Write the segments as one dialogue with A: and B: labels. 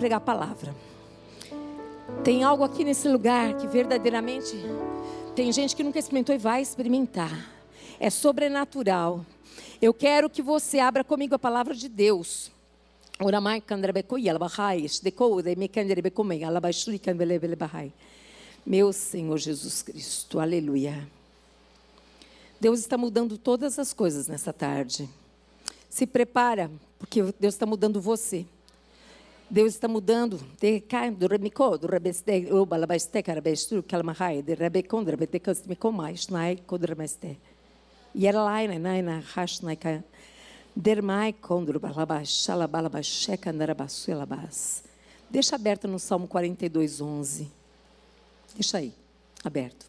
A: pregar a palavra. Tem algo aqui nesse lugar que verdadeiramente tem gente que nunca experimentou e vai experimentar. É sobrenatural. Eu quero que você abra comigo a palavra de Deus. Meu Senhor Jesus Cristo, aleluia. Deus está mudando todas as coisas nessa tarde. Se prepara, porque Deus está mudando você. Deus está mudando. E era lá, né, né, na né, alabalabash, candarabasu, elabas. Deixa aberto no Salmo 42, 11. Deixa aí, aberto.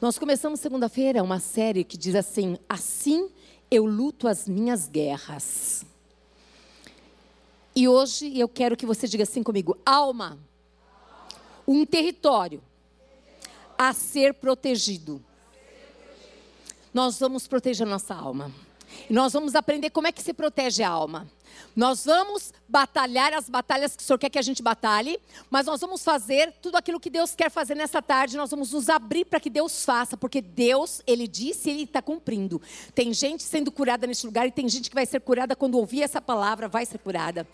A: Nós começamos segunda-feira uma série que diz assim: Assim eu luto as minhas guerras. E hoje eu quero que você diga assim comigo: alma, um território a ser protegido. Nós vamos proteger a nossa alma. E nós vamos aprender como é que se protege a alma. Nós vamos batalhar as batalhas que o Senhor quer que a gente batalhe, mas nós vamos fazer tudo aquilo que Deus quer fazer nessa tarde, nós vamos nos abrir para que Deus faça, porque Deus, Ele disse e Ele está cumprindo. Tem gente sendo curada neste lugar e tem gente que vai ser curada quando ouvir essa palavra, vai ser curada.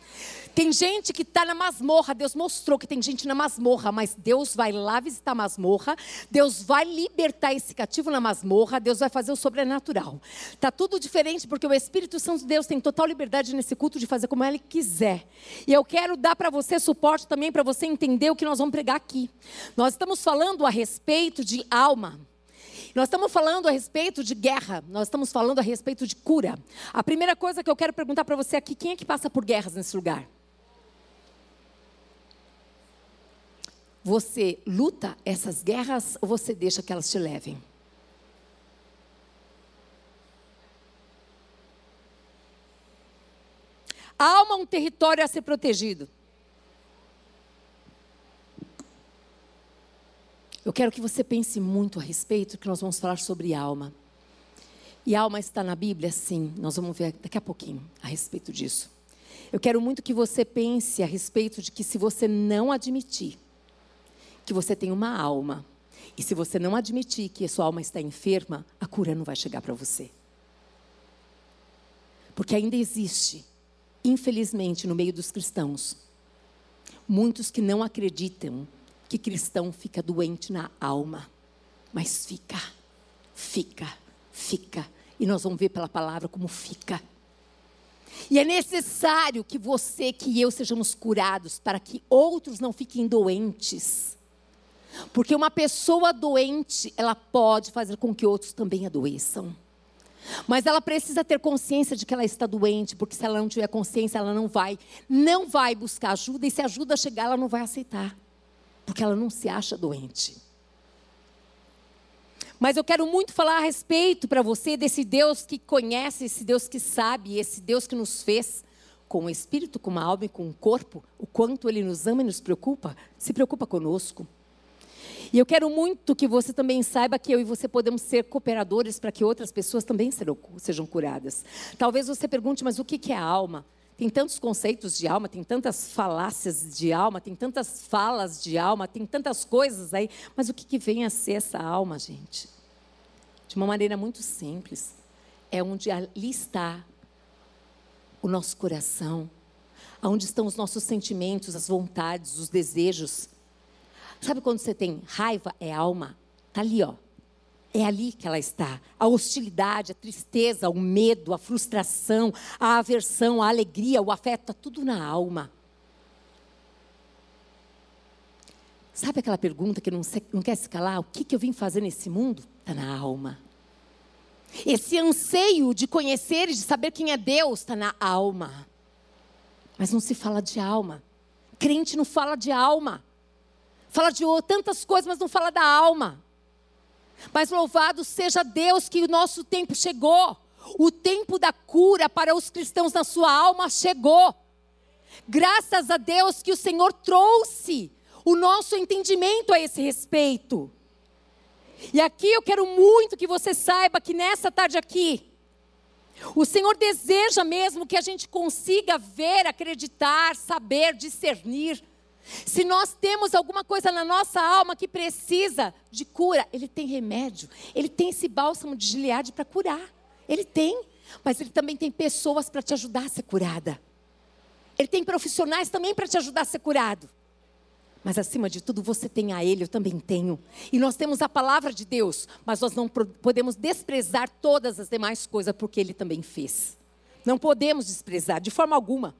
A: Tem gente que está na masmorra, Deus mostrou que tem gente na masmorra, mas Deus vai lá visitar a masmorra, Deus vai libertar esse cativo na masmorra, Deus vai fazer o sobrenatural. Está tudo diferente porque o Espírito Santo de Deus tem total liberdade nesse culto de fazer como quiser quiser. E eu quero dar para você suporte também para você entender o que nós vamos pregar aqui. Nós estamos falando a respeito de alma. Nós estamos falando a respeito de guerra, nós estamos falando a respeito de cura. A primeira coisa que eu quero perguntar para você aqui: quem é que passa por guerras nesse lugar? Você luta essas guerras ou você deixa que elas te levem? Alma um território a ser protegido. Eu quero que você pense muito a respeito, que nós vamos falar sobre alma. E alma está na Bíblia? Sim, nós vamos ver daqui a pouquinho a respeito disso. Eu quero muito que você pense a respeito de que se você não admitir que você tem uma alma, e se você não admitir que a sua alma está enferma, a cura não vai chegar para você. Porque ainda existe infelizmente, no meio dos cristãos, muitos que não acreditam que cristão fica doente na alma, mas fica, fica, fica. E nós vamos ver pela palavra como fica. E é necessário que você, que eu sejamos curados para que outros não fiquem doentes. Porque uma pessoa doente, ela pode fazer com que outros também adoeçam. Mas ela precisa ter consciência de que ela está doente, porque se ela não tiver consciência, ela não vai, não vai buscar ajuda e se a ajuda chegar, ela não vai aceitar, porque ela não se acha doente. Mas eu quero muito falar a respeito para você desse Deus que conhece, esse Deus que sabe, esse Deus que nos fez com o espírito, com a alma e com o corpo, o quanto ele nos ama e nos preocupa, se preocupa conosco. E eu quero muito que você também saiba que eu e você podemos ser cooperadores para que outras pessoas também sejam curadas. Talvez você pergunte, mas o que é alma? Tem tantos conceitos de alma, tem tantas falácias de alma, tem tantas falas de alma, tem tantas coisas aí. Mas o que, vem a ser essa alma, gente? De uma maneira muito simples. É onde ali está o nosso coração, onde estão os nossos sentimentos, as vontades, os desejos. Sabe quando você tem raiva? É alma. Está ali, ó. É ali que ela está. A hostilidade, a tristeza, o medo, a frustração, a aversão, a alegria, o afeto, está tudo na alma. Sabe aquela pergunta que não, se, não quer se calar? O que, que eu vim fazer nesse mundo? Está na alma. Esse anseio de conhecer e de saber quem é Deus está na alma. Mas não se fala de alma. Crente não fala de alma. Fala de tantas coisas, mas não fala da alma. Mas louvado seja Deus que o nosso tempo chegou. O tempo da cura para os cristãos na sua alma chegou. Graças a Deus que o Senhor trouxe o nosso entendimento a esse respeito. E aqui eu quero muito que você saiba que nessa tarde aqui, O Senhor deseja mesmo que a gente consiga ver, acreditar, saber, discernir. Se nós temos alguma coisa na nossa alma que precisa de cura, Ele tem remédio. Ele tem esse bálsamo de Gileade para curar. Ele tem. Mas Ele também tem pessoas para te ajudar a ser curada. Ele tem profissionais também para te ajudar a ser curado. Mas acima de tudo, você tem a Ele, eu também tenho. E nós temos a palavra de Deus, mas nós não podemos desprezar todas as demais coisas, porque Ele também fez. Não podemos desprezar, de forma alguma.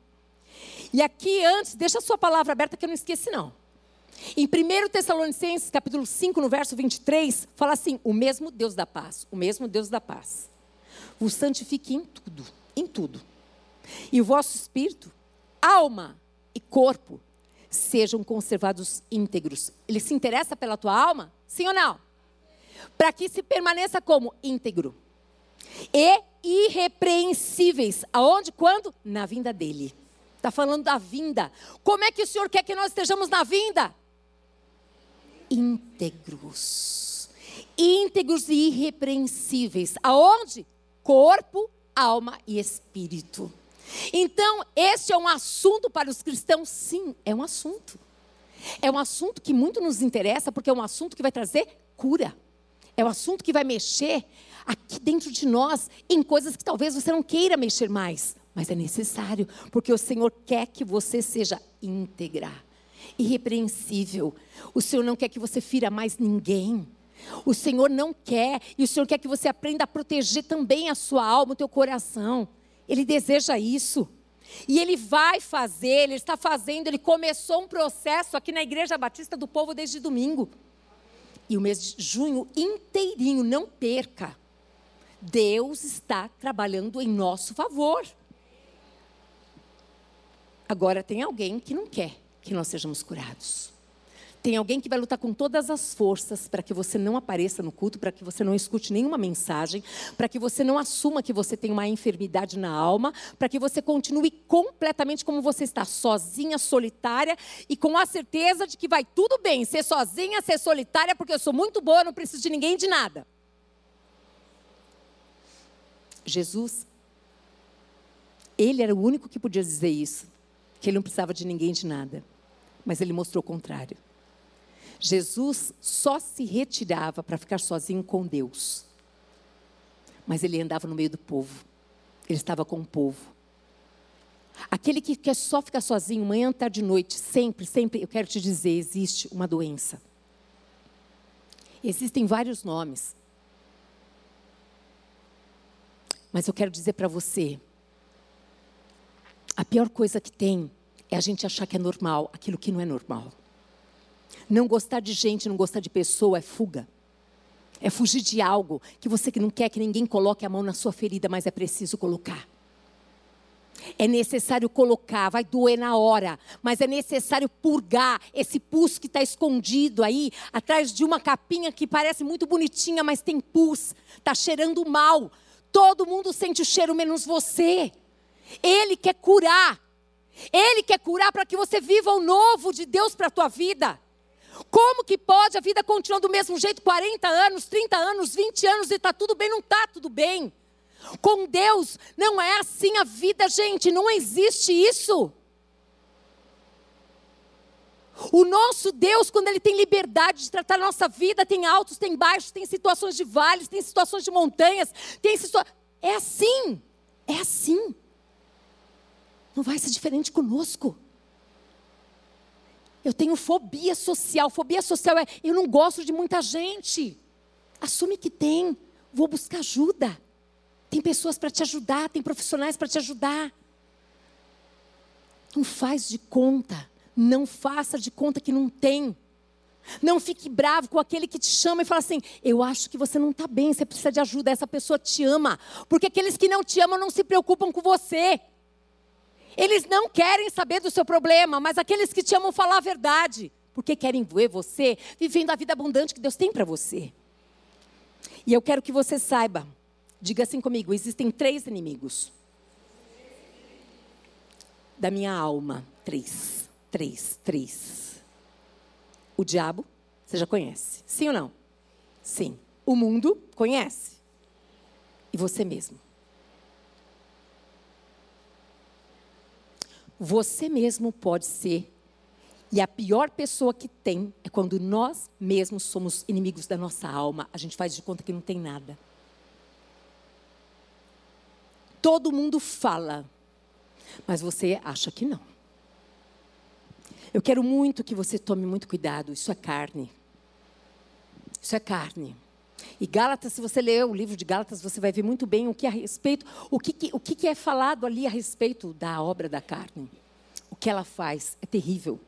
A: E aqui antes, deixa a sua palavra aberta que eu não esqueci não. Em 1 Tessalonicenses, capítulo 5, no verso 23, fala assim: "O mesmo Deus da paz, o mesmo Deus da paz, vos santifique em tudo, em tudo. E o vosso espírito, alma e corpo sejam conservados íntegros. Ele se interessa pela tua alma? Sim ou não? Para que se permaneça como íntegro e irrepreensíveis. Aonde? Quando? Na vinda dele. Está falando da vinda. Como é que o Senhor quer que nós estejamos na vinda? Íntegros. Íntegros e irrepreensíveis. Aonde? Corpo, alma e espírito. Então, esse é um assunto para os cristãos? Sim, é um assunto. É um assunto que muito nos interessa, porque é um assunto que vai trazer cura. É um assunto que vai mexer aqui dentro de nós em coisas que talvez você não queira mexer mais, mas é necessário, porque o Senhor quer que você seja íntegra, irrepreensível. O Senhor não quer que você fira mais ninguém. O Senhor não quer, e o Senhor quer que você aprenda a proteger também a sua alma, o teu coração. Ele deseja isso. E ele vai fazer, ele está fazendo, ele começou um processo aqui na Igreja Batista do Povo desde domingo. E o mês de junho inteirinho, não perca. Deus está trabalhando em nosso favor. Agora, tem alguém que não quer que nós sejamos curados. Tem alguém que vai lutar com todas as forças para que você não apareça no culto, para que você não escute nenhuma mensagem, para que você não assuma que você tem uma enfermidade na alma, para que você continue completamente como você está, sozinha, solitária e com a certeza de que vai tudo bem ser sozinha, ser solitária, porque eu sou muito boa, não preciso de ninguém de nada. Jesus, ele era o único que podia dizer isso que ele não precisava de ninguém de nada. Mas ele mostrou o contrário. Jesus só se retirava para ficar sozinho com Deus. Mas ele andava no meio do povo. Ele estava com o povo. Aquele que quer só ficar sozinho, manhã, tarde e noite, sempre, sempre, eu quero te dizer, existe uma doença. Existem vários nomes. Mas eu quero dizer para você, a pior coisa que tem é a gente achar que é normal aquilo que não é normal. Não gostar de gente, não gostar de pessoa é fuga. É fugir de algo que você não quer que ninguém coloque a mão na sua ferida, mas é preciso colocar. É necessário colocar, vai doer na hora, mas é necessário purgar esse pus que está escondido aí, atrás de uma capinha que parece muito bonitinha, mas tem pus, está cheirando mal. Todo mundo sente o cheiro, menos você. Ele quer curar, ele quer curar para que você viva o novo de Deus para a tua vida. Como que pode a vida continuar do mesmo jeito 40 anos, 30 anos, 20 anos e está tudo bem? Não está tudo bem. Com Deus não é assim a vida, gente, não existe isso. O nosso Deus, quando Ele tem liberdade de tratar a nossa vida, tem altos, tem baixos, tem situações de vales, tem situações de montanhas, tem situações. É assim, é assim. Não vai ser diferente conosco. Eu tenho fobia social. Fobia social é eu não gosto de muita gente. Assume que tem. Vou buscar ajuda. Tem pessoas para te ajudar, tem profissionais para te ajudar. Não faz de conta. Não faça de conta que não tem. Não fique bravo com aquele que te chama e fala assim: Eu acho que você não está bem, você precisa de ajuda. Essa pessoa te ama. Porque aqueles que não te amam não se preocupam com você. Eles não querem saber do seu problema, mas aqueles que te amam falar a verdade, porque querem ver você vivendo a vida abundante que Deus tem para você. E eu quero que você saiba, diga assim comigo: existem três inimigos da minha alma. Três, três, três. O diabo, você já conhece, sim ou não? Sim. O mundo, conhece. E você mesmo. Você mesmo pode ser. E a pior pessoa que tem é quando nós mesmos somos inimigos da nossa alma. A gente faz de conta que não tem nada. Todo mundo fala, mas você acha que não. Eu quero muito que você tome muito cuidado. Isso é carne. Isso é carne. E Gálatas, se você ler o livro de Gálatas, você vai ver muito bem o que a respeito, o que, o que, é falado ali a respeito da obra da carne. O que ela faz é terrível.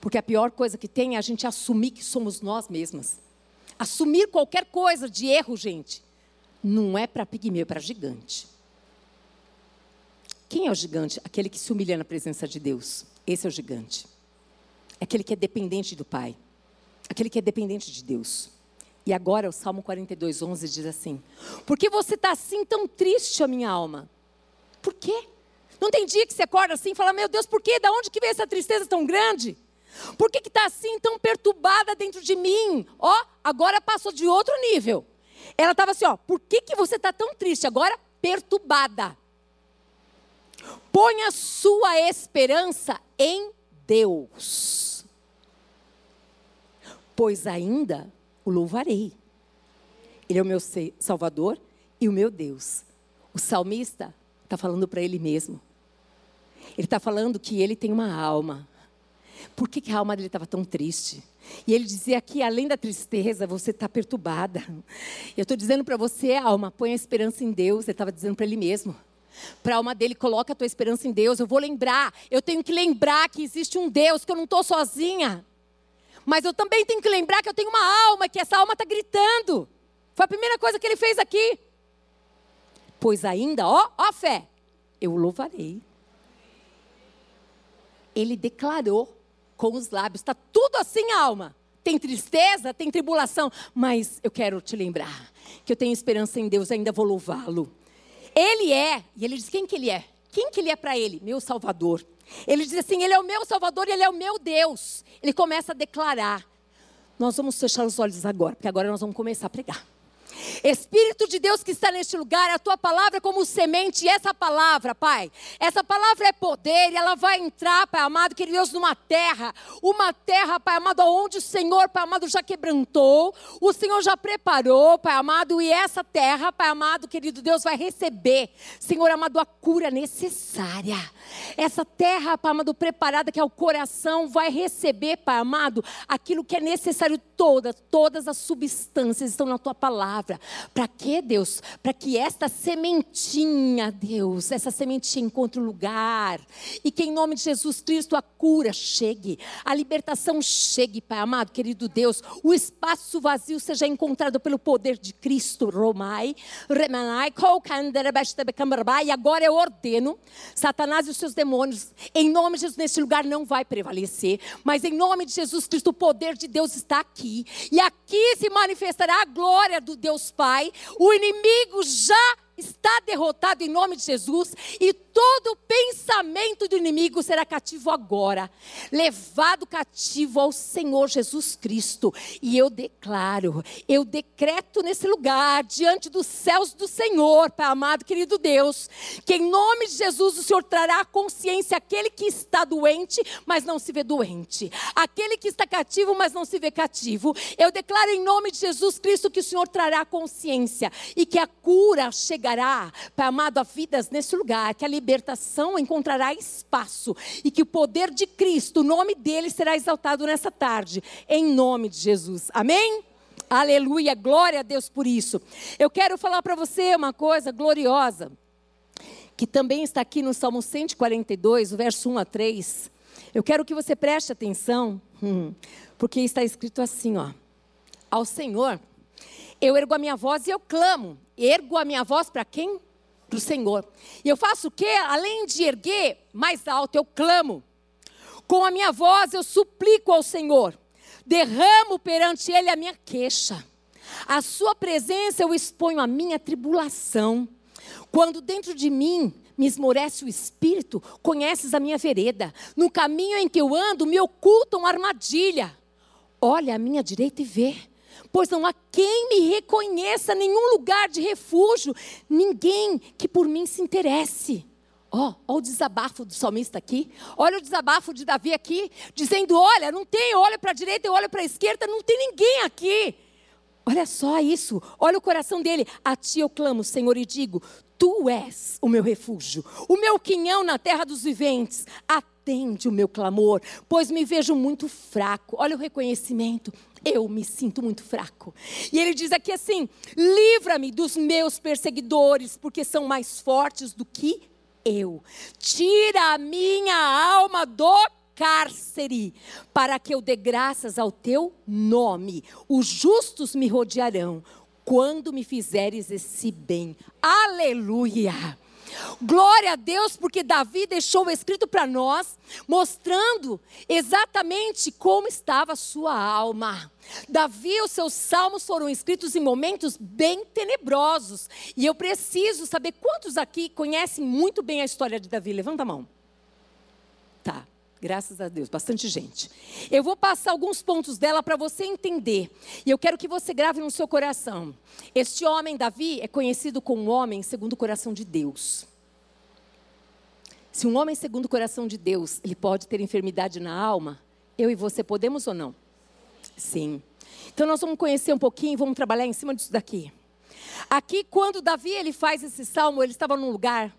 A: Porque a pior coisa que tem é a gente assumir que somos nós mesmas. Assumir qualquer coisa de erro, gente, não é para pigmeu, é para gigante. Quem é o gigante? Aquele que se humilha na presença de Deus. Esse é o gigante. Aquele que é dependente do Pai. Aquele que é dependente de Deus. E agora o Salmo 42, 11 diz assim: Por que você está assim tão triste, a minha alma? Por quê? Não tem dia que você acorda assim e fala: Meu Deus, por quê? Da onde que veio essa tristeza tão grande? Por que está assim tão perturbada dentro de mim? Ó, agora passou de outro nível. Ela estava assim: Ó, por que, que você está tão triste? Agora perturbada. Ponha sua esperança em Deus, pois ainda o louvarei. Ele é o meu Salvador e o meu Deus. O salmista está falando para ele mesmo. Ele está falando que ele tem uma alma. Por que, que a alma dele estava tão triste? E ele dizia que além da tristeza, você está perturbada. Eu estou dizendo para você, alma, põe a esperança em Deus. Ele estava dizendo para ele mesmo. Para a alma dele, coloca a tua esperança em Deus. Eu vou lembrar, eu tenho que lembrar que existe um Deus, que eu não estou sozinha. Mas eu também tenho que lembrar que eu tenho uma alma, que essa alma está gritando. Foi a primeira coisa que ele fez aqui. Pois ainda, ó, ó fé, eu louvarei. Ele declarou com os lábios, está tudo assim, alma. Tem tristeza, tem tribulação, mas eu quero te lembrar que eu tenho esperança em Deus, ainda vou louvá-lo. Ele é, e ele diz quem que ele é? Quem que ele é para ele? Meu Salvador. Ele diz assim: Ele é o meu Salvador Ele é o meu Deus. Ele começa a declarar. Nós vamos fechar os olhos agora, porque agora nós vamos começar a pregar. Espírito de Deus que está neste lugar, a tua palavra é como semente, essa palavra, Pai, essa palavra é poder e ela vai entrar, Pai amado, querido Deus, numa terra, uma terra, Pai amado, onde o Senhor, Pai amado, já quebrantou, o Senhor já preparou, Pai amado, e essa terra, Pai amado, querido Deus, vai receber, Senhor amado, a cura necessária. Essa terra, Pai amado, preparada, que é o coração, vai receber, Pai amado, aquilo que é necessário, todas, todas as substâncias estão na tua palavra palavra. Para quê, Deus? Para que esta sementinha, Deus, essa sementinha encontre lugar. E que em nome de Jesus Cristo a cura chegue, a libertação chegue, Pai amado, querido Deus. O espaço vazio seja encontrado pelo poder de Cristo. Romai, Remanai, E agora eu ordeno, Satanás e os seus demônios, em nome de Jesus, neste lugar não vai prevalecer. Mas em nome de Jesus Cristo, o poder de Deus está aqui. E aqui se manifestará a glória do Deus Deus Pai, o inimigo já está derrotado em nome de Jesus e todo pensamento do inimigo será cativo agora, levado cativo ao Senhor Jesus Cristo. E eu declaro, eu decreto nesse lugar, diante dos céus do Senhor, Pai amado, querido Deus, que em nome de Jesus o Senhor trará a consciência aquele que está doente, mas não se vê doente, aquele que está cativo, mas não se vê cativo. Eu declaro em nome de Jesus Cristo que o Senhor trará consciência e que a cura chegará, Pai amado, a vidas nesse lugar, que a libertação encontrará espaço e que o poder de Cristo, o nome dele será exaltado nessa tarde, em nome de Jesus. Amém? Aleluia, glória a Deus por isso. Eu quero falar para você uma coisa gloriosa, que também está aqui no Salmo 142, o verso 1 a 3. Eu quero que você preste atenção, hum, porque está escrito assim, ó. Ao Senhor, eu ergo a minha voz e eu clamo. Ergo a minha voz para quem? Para o Senhor. E eu faço o quê? Além de erguer mais alto, eu clamo. Com a minha voz eu suplico ao Senhor. Derramo perante Ele a minha queixa. A Sua presença eu exponho a minha tribulação. Quando dentro de mim me esmorece o espírito, conheces a minha vereda. No caminho em que eu ando, me ocultam armadilha. Olha à minha direita e vê pois não há quem me reconheça nenhum lugar de refúgio, ninguém que por mim se interesse. Ó, oh, ó o desabafo do salmista aqui. Olha o desabafo de Davi aqui, dizendo: Olha, não tem, olha para a direita olha para a esquerda, não tem ninguém aqui. Olha só isso, olha o coração dele. A ti eu clamo, Senhor, e digo: Tu és o meu refúgio, o meu quinhão na terra dos viventes. Atende o meu clamor, pois me vejo muito fraco. Olha o reconhecimento. Eu me sinto muito fraco. E ele diz aqui assim: livra-me dos meus perseguidores, porque são mais fortes do que eu. Tira a minha alma do cárcere, para que eu dê graças ao teu nome. Os justos me rodearão quando me fizeres esse bem. Aleluia! Glória a Deus, porque Davi deixou escrito para nós, mostrando exatamente como estava a sua alma. Davi, os seus salmos foram escritos em momentos bem tenebrosos. E eu preciso saber quantos aqui conhecem muito bem a história de Davi. Levanta a mão. Tá. Graças a Deus, bastante gente. Eu vou passar alguns pontos dela para você entender. E eu quero que você grave no seu coração. Este homem, Davi, é conhecido como um homem segundo o coração de Deus. Se um homem segundo o coração de Deus, ele pode ter enfermidade na alma, eu e você podemos ou não? Sim. Então nós vamos conhecer um pouquinho, vamos trabalhar em cima disso daqui. Aqui, quando Davi ele faz esse salmo, ele estava num lugar,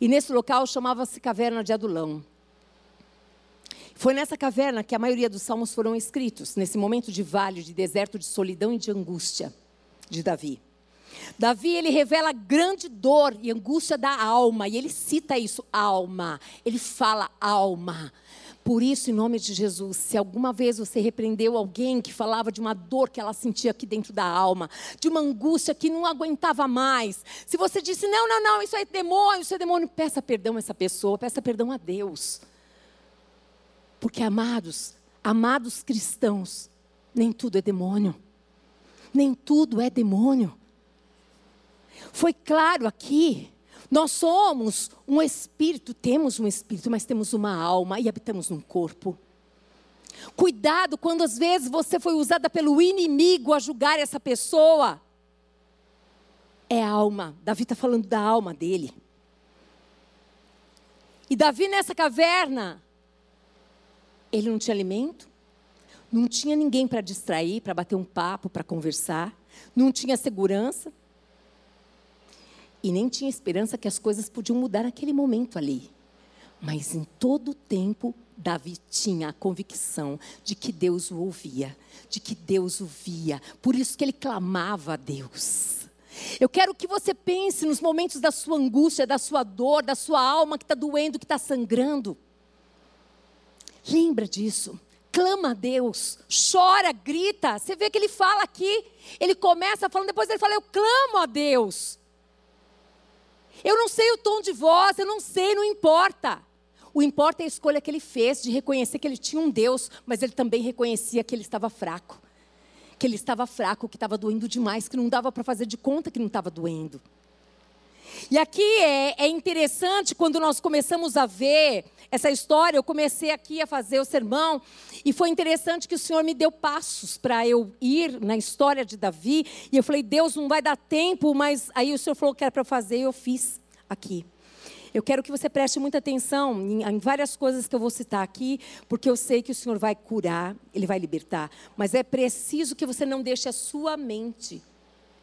A: e nesse local chamava-se Caverna de Adulão. Foi nessa caverna que a maioria dos salmos foram escritos, nesse momento de vale, de deserto, de solidão e de angústia de Davi. Davi, ele revela grande dor e angústia da alma, e ele cita isso, alma. Ele fala alma. Por isso, em nome de Jesus, se alguma vez você repreendeu alguém que falava de uma dor que ela sentia aqui dentro da alma, de uma angústia que não aguentava mais, se você disse, não, não, não, isso é demônio, isso é demônio, peça perdão a essa pessoa, peça perdão a Deus. Porque, amados, amados cristãos, nem tudo é demônio. Nem tudo é demônio. Foi claro aqui, nós somos um espírito, temos um espírito, mas temos uma alma e habitamos num corpo. Cuidado quando às vezes você foi usada pelo inimigo a julgar essa pessoa. É a alma. Davi está falando da alma dele. E Davi nessa caverna, ele não tinha alimento, não tinha ninguém para distrair, para bater um papo, para conversar, não tinha segurança. E nem tinha esperança que as coisas podiam mudar naquele momento ali. Mas em todo o tempo, Davi tinha a convicção de que Deus o ouvia, de que Deus o via. Por isso que ele clamava a Deus. Eu quero que você pense nos momentos da sua angústia, da sua dor, da sua alma que está doendo, que está sangrando. Lembra disso. Clama a Deus, chora, grita. Você vê que ele fala aqui, ele começa falando, depois ele fala: Eu clamo a Deus. Eu não sei o tom de voz, eu não sei, não importa. O importa é a escolha que ele fez de reconhecer que ele tinha um Deus, mas ele também reconhecia que ele estava fraco. Que ele estava fraco, que estava doendo demais, que não dava para fazer de conta que não estava doendo. E aqui é, é, interessante quando nós começamos a ver essa história. Eu comecei aqui a fazer o sermão e foi interessante que o Senhor me deu passos para eu ir na história de Davi. E eu falei, Deus, não vai dar tempo, mas aí o Senhor falou que era para fazer e eu fiz aqui. Eu quero que você preste muita atenção em, em, várias coisas que eu vou citar aqui, porque eu sei que o Senhor vai curar, Ele vai libertar. Mas é preciso que você não deixe a sua mente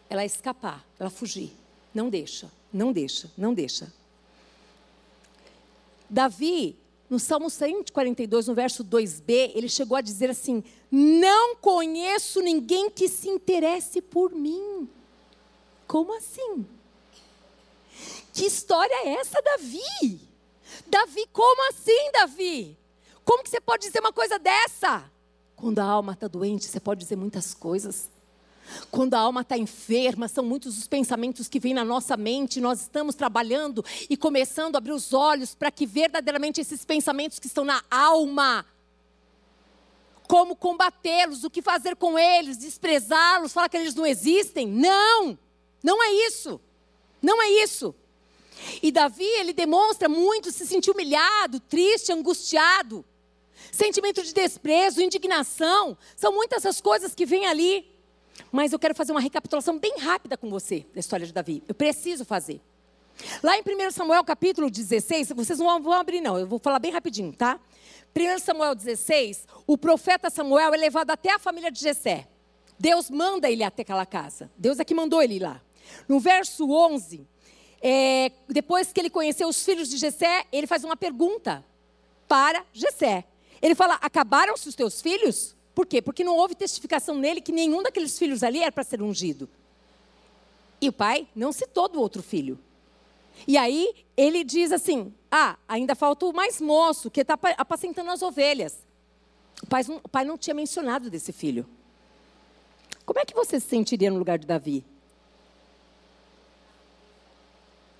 A: ela escapar, ela fugir. Não deixa. Não deixa, não deixa. Davi, no Salmo 142, no verso 2b, ele chegou a dizer assim: Não conheço ninguém que se interesse por mim. Como assim? Que história é essa, Davi? Davi, como assim, Davi? Como que você pode dizer uma coisa dessa? Quando a alma está doente, você pode dizer muitas coisas. Quando a alma está enferma, são muitos os pensamentos que vêm na nossa mente, nós estamos trabalhando e começando a abrir os olhos para que verdadeiramente esses pensamentos que estão na alma, como combatê-los, o que fazer com eles, desprezá-los, falar que eles não existem. Não, não é isso. Não é isso. E Davi, ele demonstra muito se sentir humilhado, triste, angustiado. Sentimento de desprezo, indignação, são muitas essas coisas que vêm ali. Mas eu quero fazer uma recapitulação bem rápida com você da história de Davi. Eu preciso fazer. Lá em 1 Samuel capítulo 16, vocês não vão abrir não, eu vou falar bem rapidinho, tá? 1 Samuel 16, o profeta Samuel é levado até a família de Jessé. Deus manda ele até aquela casa. Deus é que mandou ele ir lá. No verso 11, é, depois que ele conheceu os filhos de Jessé, ele faz uma pergunta para Jessé. Ele fala: Acabaram-se os teus filhos? Por quê? Porque não houve testificação nele que nenhum daqueles filhos ali era para ser ungido. E o pai não citou do outro filho. E aí ele diz assim: Ah, ainda falta o mais moço, que está apacentando as ovelhas. O pai, o pai não tinha mencionado desse filho. Como é que você se sentiria no lugar de Davi?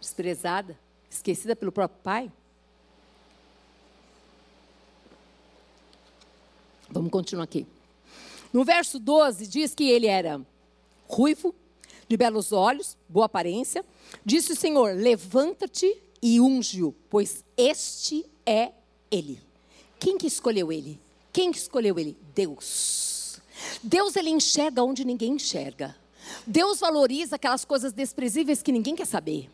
A: Desprezada? Esquecida pelo próprio pai? Vamos continuar aqui. No verso 12 diz que ele era ruivo, de belos olhos, boa aparência. Disse o Senhor: Levanta-te e unge-o, pois este é ele. Quem que escolheu ele? Quem que escolheu ele? Deus. Deus ele enxerga onde ninguém enxerga. Deus valoriza aquelas coisas desprezíveis que ninguém quer saber.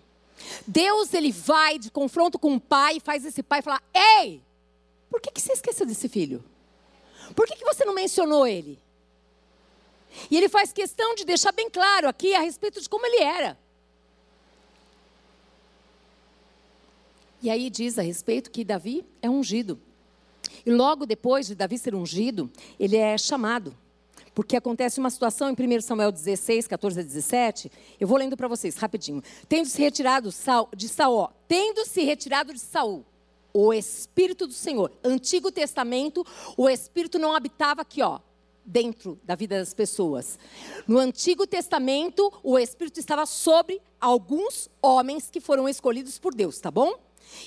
A: Deus ele vai de confronto com o pai e faz esse pai falar: Ei, por que, que você esqueceu desse filho? Por que, que você não mencionou ele? E ele faz questão de deixar bem claro aqui a respeito de como ele era. E aí diz a respeito que Davi é ungido. E logo depois de Davi ser ungido, ele é chamado. Porque acontece uma situação em 1 Samuel 16, 14 a 17. Eu vou lendo para vocês rapidinho. Tendo se retirado de Saul, tendo se retirado de Saul, o Espírito do Senhor. Antigo Testamento, o Espírito não habitava aqui, ó, dentro da vida das pessoas. No Antigo Testamento, o Espírito estava sobre alguns homens que foram escolhidos por Deus, tá bom?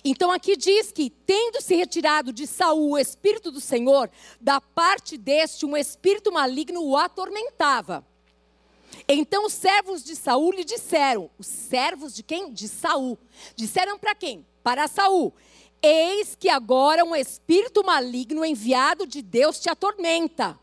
A: Então aqui diz que, tendo se retirado de Saul o Espírito do Senhor, da parte deste um espírito maligno o atormentava. Então os servos de Saul lhe disseram, os servos de quem? De Saul. Disseram para quem? Para Saul. Eis que agora um espírito maligno enviado de Deus te atormenta.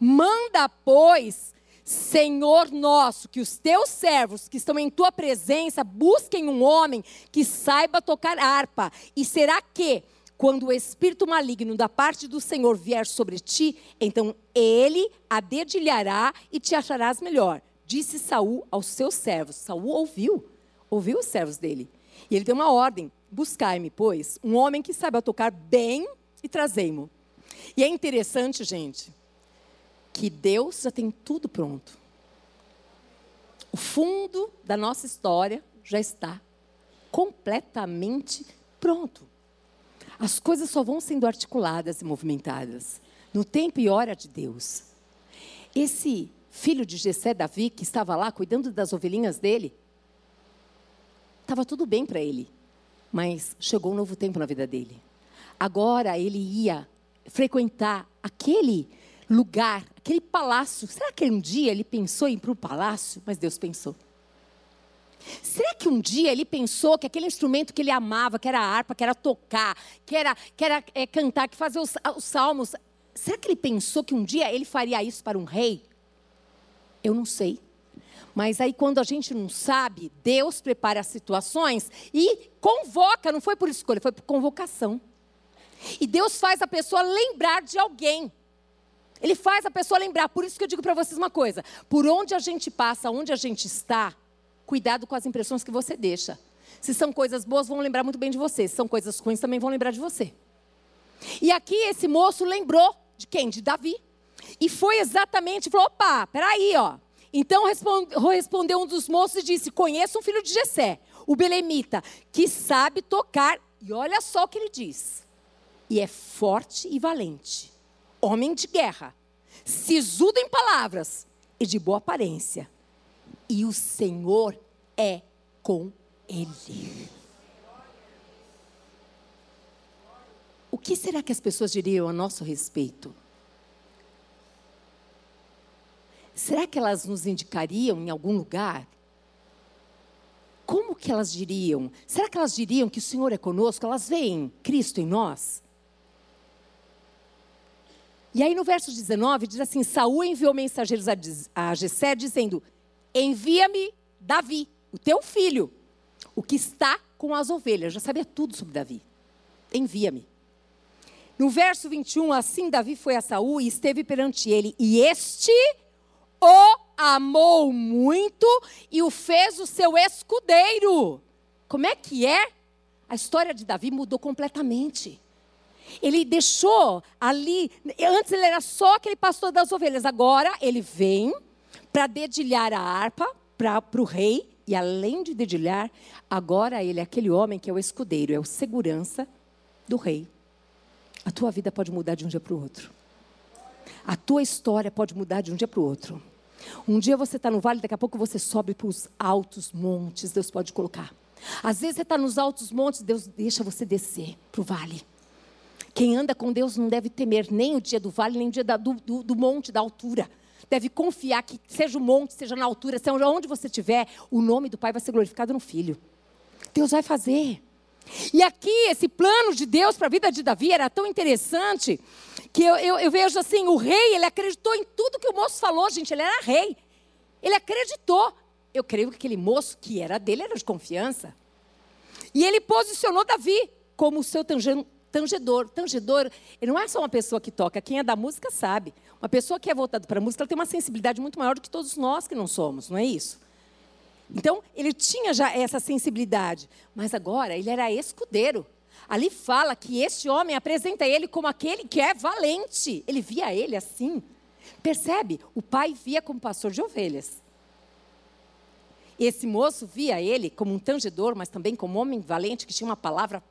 A: Manda, pois, Senhor nosso, que os teus servos que estão em tua presença busquem um homem que saiba tocar harpa. E será que, quando o espírito maligno da parte do Senhor vier sobre ti, então ele a dedilhará e te acharás melhor. Disse Saul aos seus servos. Saul ouviu, ouviu os servos dele. E ele deu uma ordem: buscai-me, pois, um homem que saiba tocar bem e trazei-mo. E é interessante, gente, que Deus já tem tudo pronto. O fundo da nossa história já está completamente pronto. As coisas só vão sendo articuladas e movimentadas no tempo e hora de Deus. Esse filho de Jessé, Davi, que estava lá cuidando das ovelhinhas dele, estava tudo bem para ele, mas chegou um novo tempo na vida dele. Agora ele ia frequentar aquele lugar, aquele palácio. Será que um dia ele pensou em ir para o palácio? Mas Deus pensou. Será que um dia ele pensou que aquele instrumento que ele amava, que era a harpa, que era tocar, que era, que era é, cantar, que fazer os, os salmos, será que ele pensou que um dia ele faria isso para um rei? Eu não sei. Mas aí, quando a gente não sabe, Deus prepara as situações e convoca, não foi por escolha, foi por convocação. E Deus faz a pessoa lembrar de alguém. Ele faz a pessoa lembrar. Por isso que eu digo para vocês uma coisa: por onde a gente passa, onde a gente está, cuidado com as impressões que você deixa. Se são coisas boas, vão lembrar muito bem de você. Se são coisas ruins, também vão lembrar de você. E aqui esse moço lembrou de quem? De Davi. E foi exatamente, falou: opa, peraí, ó. Então respondeu um dos moços e disse: Conheço um filho de Jessé, o Belemita, que sabe tocar. E olha só o que ele diz. E é forte e valente homem de guerra, sisudo em palavras e de boa aparência. E o Senhor é com ele. O que será que as pessoas diriam a nosso respeito? Será que elas nos indicariam em algum lugar? Como que elas diriam? Será que elas diriam que o Senhor é conosco? Elas veem Cristo em nós? E aí no verso 19 diz assim: Saul enviou mensageiros a Jessé dizendo: Envia-me Davi, o teu filho. o que está com as ovelhas. Já sabia tudo sobre Davi. Envia-me. No verso 21, assim Davi foi a Saul e esteve perante ele, e este o amou muito e o fez o seu escudeiro. Como é que é? A história de Davi mudou completamente. Ele deixou ali, antes ele era só aquele pastor das ovelhas, agora ele vem para dedilhar a harpa para o rei, e além de dedilhar, agora ele é aquele homem que é o escudeiro, é o segurança do rei. A tua vida pode mudar de um dia para o outro. A tua história pode mudar de um dia para o outro. Um dia você está no vale, daqui a pouco você sobe para os altos montes, Deus pode colocar. Às vezes você está nos altos montes, Deus deixa você descer para o vale. Quem anda com Deus não deve temer nem o dia do vale, nem o dia da, do, do, do, monte, da altura. Deve confiar que, seja o monte, seja na altura, seja onde você estiver, o nome do Pai vai ser glorificado no Filho. Deus vai fazer. E aqui, esse plano de Deus para a vida de Davi era tão interessante que eu, eu, eu, vejo assim: o rei, ele acreditou em tudo que o moço falou, gente, ele era rei. Ele acreditou. Eu creio que aquele moço que era dele era de confiança. E ele posicionou Davi como o seu tangedor. Tangedor, ele não é só uma pessoa que toca, quem é da música sabe. Uma pessoa que é voltada para a música, ela tem uma sensibilidade muito maior do que todos nós que não somos, não é isso? Então, ele tinha já essa sensibilidade, mas agora ele era escudeiro. Ali fala que este homem apresenta ele como aquele que é valente. Ele via ele assim. Percebe? O pai via como pastor de ovelhas. Esse moço via ele como um tangedor, mas também como um homem valente que tinha uma palavra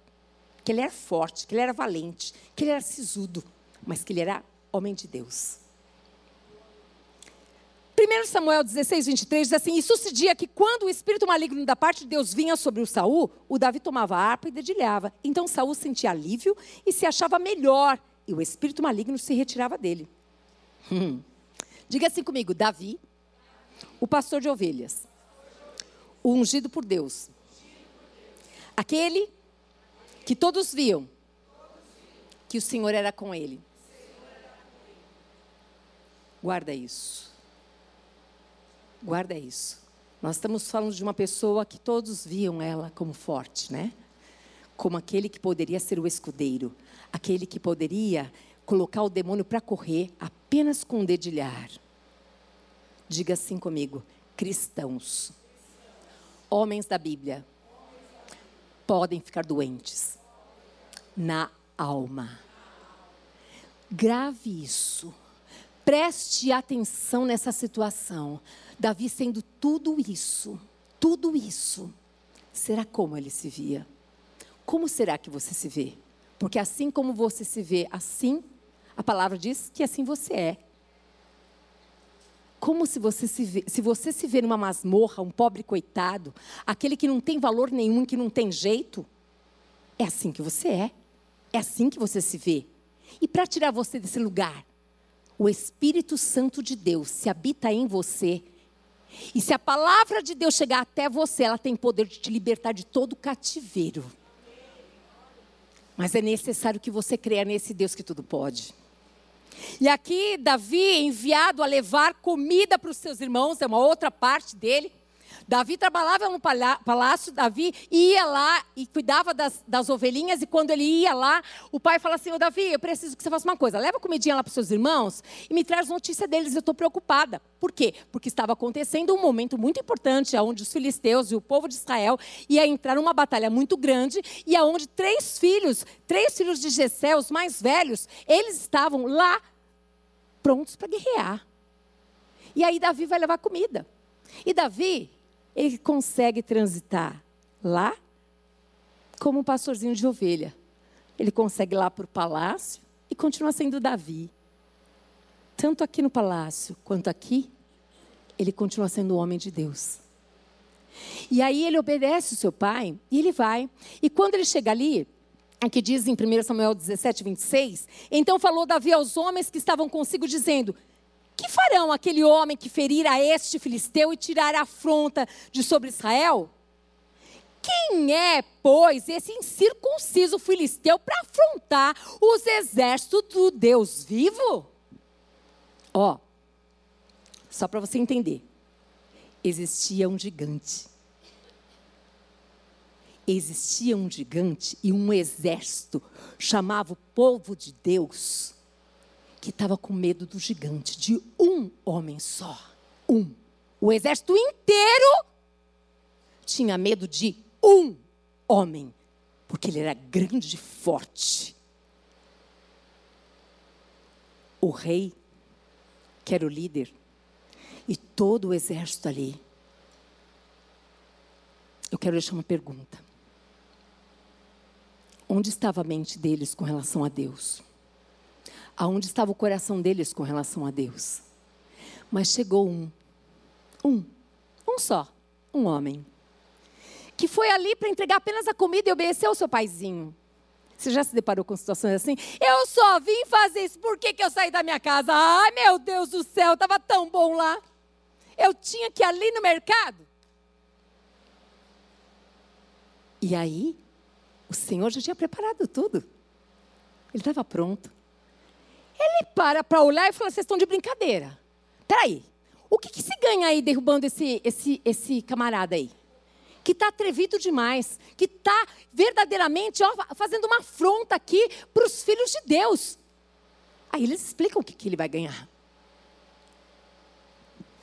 A: que ele era forte, que ele era valente, que ele era sisudo, mas que ele era homem de Deus. 1 Samuel 16, 23 diz assim: E sucedia que quando o espírito maligno da parte de Deus vinha sobre o Saul, o Davi tomava a harpa e dedilhava. Então Saul sentia alívio e se achava melhor, e o espírito maligno se retirava dele. Hum. Diga assim comigo: Davi, o pastor de ovelhas, o ungido por Deus, aquele que todos viam que o Senhor era com ele. Guarda isso. Guarda isso. Nós estamos falando de uma pessoa que todos viam ela como forte, né? Como aquele que poderia ser o escudeiro, aquele que poderia colocar o demônio para correr apenas com um dedilhar. Diga assim comigo: cristãos, homens da Bíblia, podem ficar doentes na alma. Grave isso. Preste atenção nessa situação. Davi sendo tudo isso, tudo isso, será como ele se via? Como será que você se vê? Porque assim como você se vê, assim, a palavra diz que assim você é. Como se você se vê, se você se vê numa masmorra, um pobre coitado, aquele que não tem valor nenhum, que não tem jeito, é assim que você é. É assim que você se vê. E para tirar você desse lugar, o Espírito Santo de Deus se habita em você e se a palavra de Deus chegar até você, ela tem poder de te libertar de todo cativeiro. Mas é necessário que você creia nesse Deus que tudo pode. E aqui, Davi é enviado a levar comida para os seus irmãos, é uma outra parte dele. Davi trabalhava no palácio, Davi ia lá e cuidava das, das ovelhinhas, e quando ele ia lá, o pai fala assim: Ô Davi, eu preciso que você faça uma coisa, leva comidinha lá para os seus irmãos e me traz notícia deles, eu estou preocupada. Por quê? Porque estava acontecendo um momento muito importante, onde os filisteus e o povo de Israel ia entrar numa batalha muito grande, e aonde três filhos, três filhos de Jessé, os mais velhos, eles estavam lá prontos para guerrear. E aí Davi vai levar comida. E Davi, ele consegue transitar lá como um pastorzinho de ovelha. Ele consegue ir lá para o palácio e continua sendo Davi. Tanto aqui no palácio quanto aqui, ele continua sendo o homem de Deus. E aí ele obedece o seu pai e ele vai. E quando ele chega ali, aqui diz em 1 Samuel 17, 26, então falou Davi aos homens que estavam consigo, dizendo: que farão aquele homem que ferir a este filisteu e tirar a afronta de sobre Israel? Quem é, pois, esse incircunciso filisteu para afrontar os exércitos do Deus vivo? Ó, só para você entender. Existia um gigante. existia um gigante e um exército chamava o povo de Deus que estava com medo do gigante, de um homem só. Um. O exército inteiro tinha medo de um homem, porque ele era grande e forte. O rei, que era o líder, e todo o exército ali. Eu quero deixar uma pergunta. Onde estava a mente deles com relação a Deus? Aonde estava o coração deles com relação a Deus? Mas chegou um, um, um só, um homem, que foi ali para entregar apenas a comida e obedecer ao seu paizinho. Você já se deparou com situações assim? Eu só vim fazer isso, por que, que eu saí da minha casa? Ai, meu Deus do céu, estava tão bom lá. Eu tinha que ir ali no mercado. E aí, o Senhor já tinha preparado tudo. Ele estava pronto. Ele para para olhar e fala: vocês estão de brincadeira. Peraí, o que, que se ganha aí derrubando esse, esse, esse camarada aí? Que está atrevido demais, que está verdadeiramente ó, fazendo uma afronta aqui para os filhos de Deus. Aí eles explicam o que, que ele vai ganhar.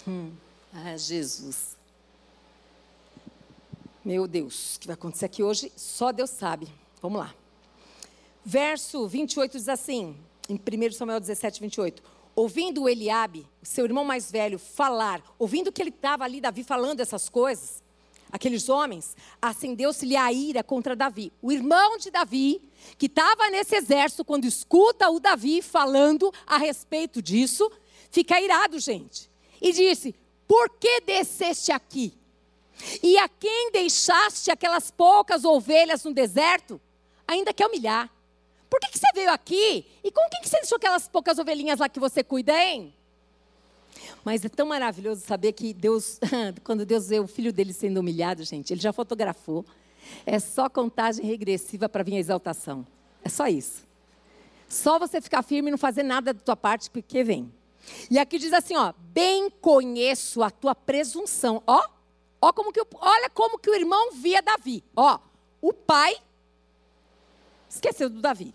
A: Hum. Ah, Jesus. Meu Deus, o que vai acontecer aqui hoje, só Deus sabe. Vamos lá. Verso 28 diz assim: em 1 Samuel 17, 28. Ouvindo Eliabe, seu irmão mais velho, falar, ouvindo que ele estava ali, Davi, falando essas coisas, aqueles homens, acendeu-se-lhe a ira contra Davi. O irmão de Davi, que estava nesse exército, quando escuta o Davi falando a respeito disso, fica irado, gente. E disse: Por que desceste aqui? E a quem deixaste aquelas poucas ovelhas no deserto? Ainda quer humilhar. Por que, que você veio aqui? E com quem que você deixou aquelas poucas ovelhinhas lá que você cuida, hein? Mas é tão maravilhoso saber que Deus, quando Deus vê o filho dele sendo humilhado, gente, ele já fotografou. É só contagem regressiva para vir a exaltação. É só isso. Só você ficar firme e não fazer nada da tua parte, porque vem. E aqui diz assim, ó, bem conheço a tua presunção. Ó, ó como que, olha como que o irmão via Davi. Ó, o pai esqueceu do Davi.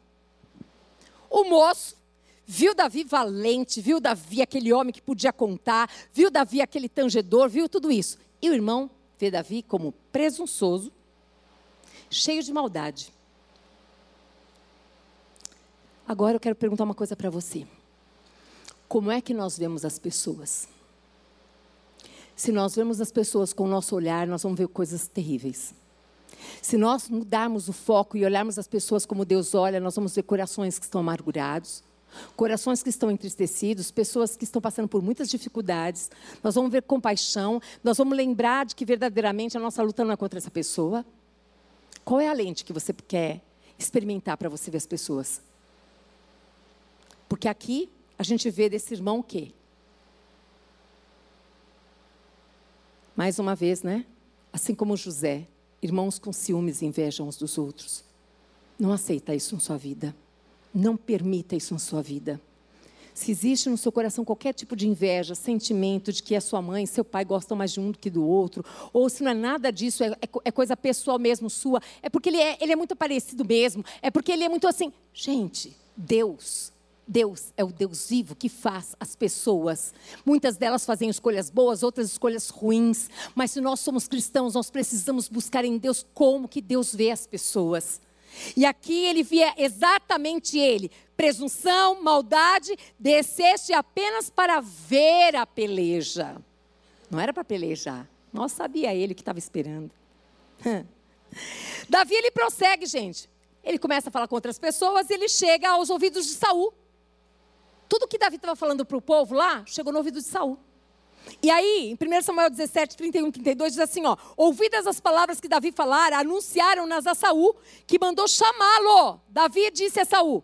A: O moço viu Davi valente, viu Davi aquele homem que podia contar, viu Davi aquele tangedor, viu tudo isso. E o irmão vê Davi como presunçoso, cheio de maldade. Agora eu quero perguntar uma coisa para você. Como é que nós vemos as pessoas? Se nós vemos as pessoas com o nosso olhar, nós vamos ver coisas terríveis. Se nós mudarmos o foco e olharmos as pessoas como Deus olha, nós vamos ver corações que estão amargurados, corações que estão entristecidos, pessoas que estão passando por muitas dificuldades. Nós vamos ver compaixão, nós vamos lembrar de que verdadeiramente a nossa luta não é contra essa pessoa. Qual é a lente que você quer experimentar para você ver as pessoas? Porque aqui a gente vê desse irmão o quê? Mais uma vez, né? Assim como José, Irmãos com ciúmes e inveja uns dos outros. Não aceita isso na sua vida. Não permita isso na sua vida. Se existe no seu coração qualquer tipo de inveja, sentimento de que a sua mãe, seu pai gostam mais de um do que do outro, ou se não é nada disso, é, é, é coisa pessoal mesmo sua, é porque ele é, ele é muito parecido mesmo, é porque ele é muito assim. Gente, Deus Deus é o Deus vivo que faz as pessoas. Muitas delas fazem escolhas boas, outras escolhas ruins. Mas se nós somos cristãos, nós precisamos buscar em Deus como que Deus vê as pessoas. E aqui ele via exatamente ele. Presunção, maldade, desceste apenas para ver a peleja. Não era para pelejar. Nós sabia ele que estava esperando. Davi ele prossegue, gente. Ele começa a falar com outras pessoas ele chega aos ouvidos de Saul. Tudo que Davi estava falando para o povo lá, chegou no ouvido de Saul. E aí, em 1 Samuel 17, 31, 32, diz assim: ó, ouvidas as palavras que Davi falara, anunciaram-nas a Saul, que mandou chamá-lo. Davi disse a Saul: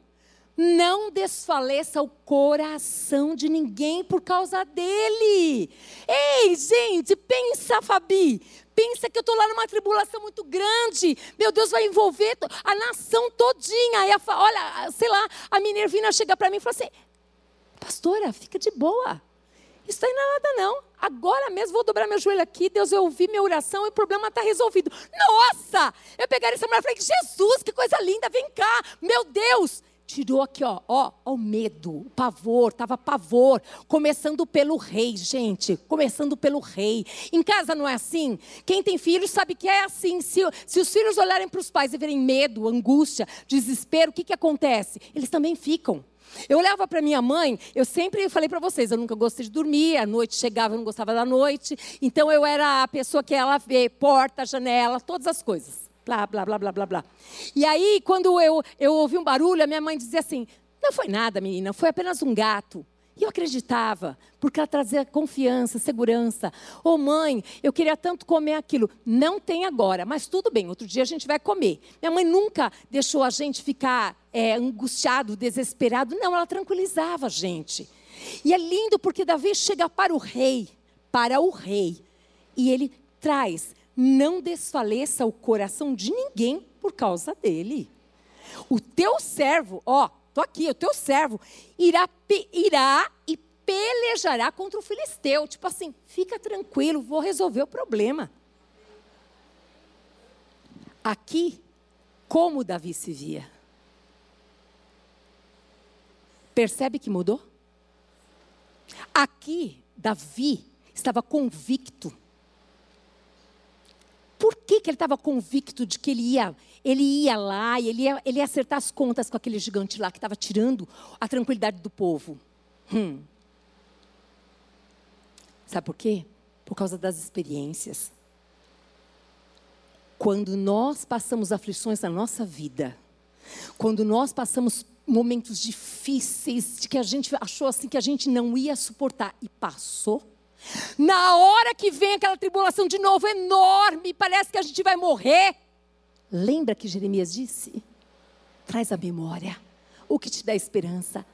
A: Não desfaleça o coração de ninguém por causa dele. Ei, gente, pensa, Fabi. Pensa que eu estou lá numa tribulação muito grande. Meu Deus, vai envolver a nação todinha. Aí, olha, sei lá, a Minervina chega para mim e fala assim: Pastora, fica de boa. Isso aí não é nada, não. Agora mesmo vou dobrar meu joelho aqui, Deus vai ouvir minha oração e o problema está resolvido. Nossa! Eu pegaria essa mulher e falei, Jesus, que coisa linda, vem cá, meu Deus! tirou aqui, ó, ó, ó, o medo, o pavor, tava pavor, começando pelo rei, gente, começando pelo rei. Em casa não é assim? Quem tem filhos sabe que é assim. Se, se os filhos olharem para os pais e verem medo, angústia, desespero, o que, que acontece? Eles também ficam. Eu olhava para minha mãe, eu sempre falei para vocês, eu nunca gostei de dormir, a noite chegava, eu não gostava da noite, então eu era a pessoa que ela vê porta, janela, todas as coisas. Blá, blá, blá, blá, blá, blá. E aí, quando eu, eu ouvi um barulho, a minha mãe dizia assim: Não foi nada, menina, foi apenas um gato. Eu acreditava, porque ela trazia confiança, segurança. Ô oh, mãe, eu queria tanto comer aquilo. Não tem agora, mas tudo bem, outro dia a gente vai comer. Minha mãe nunca deixou a gente ficar é, angustiado, desesperado. Não, ela tranquilizava a gente. E é lindo porque Davi chega para o rei, para o rei, e ele traz não desfaleça o coração de ninguém por causa dele. O teu servo, ó, tô aqui, o teu servo irá, irá e pelejará contra o filisteu. Tipo assim, fica tranquilo, vou resolver o problema. Aqui, como Davi se via? Percebe que mudou? Aqui, Davi estava convicto por que, que ele estava convicto de que ele ia, ele ia lá e ele ia, ele ia acertar as contas com aquele gigante lá que estava tirando a tranquilidade do povo? Hum. Sabe por quê? Por causa das experiências. Quando nós passamos aflições na nossa vida, quando nós passamos momentos difíceis, de que a gente achou assim que a gente não ia suportar e passou, na hora que vem aquela tribulação de novo enorme, parece que a gente vai morrer. Lembra que Jeremias disse? Traz a memória o que te dá esperança.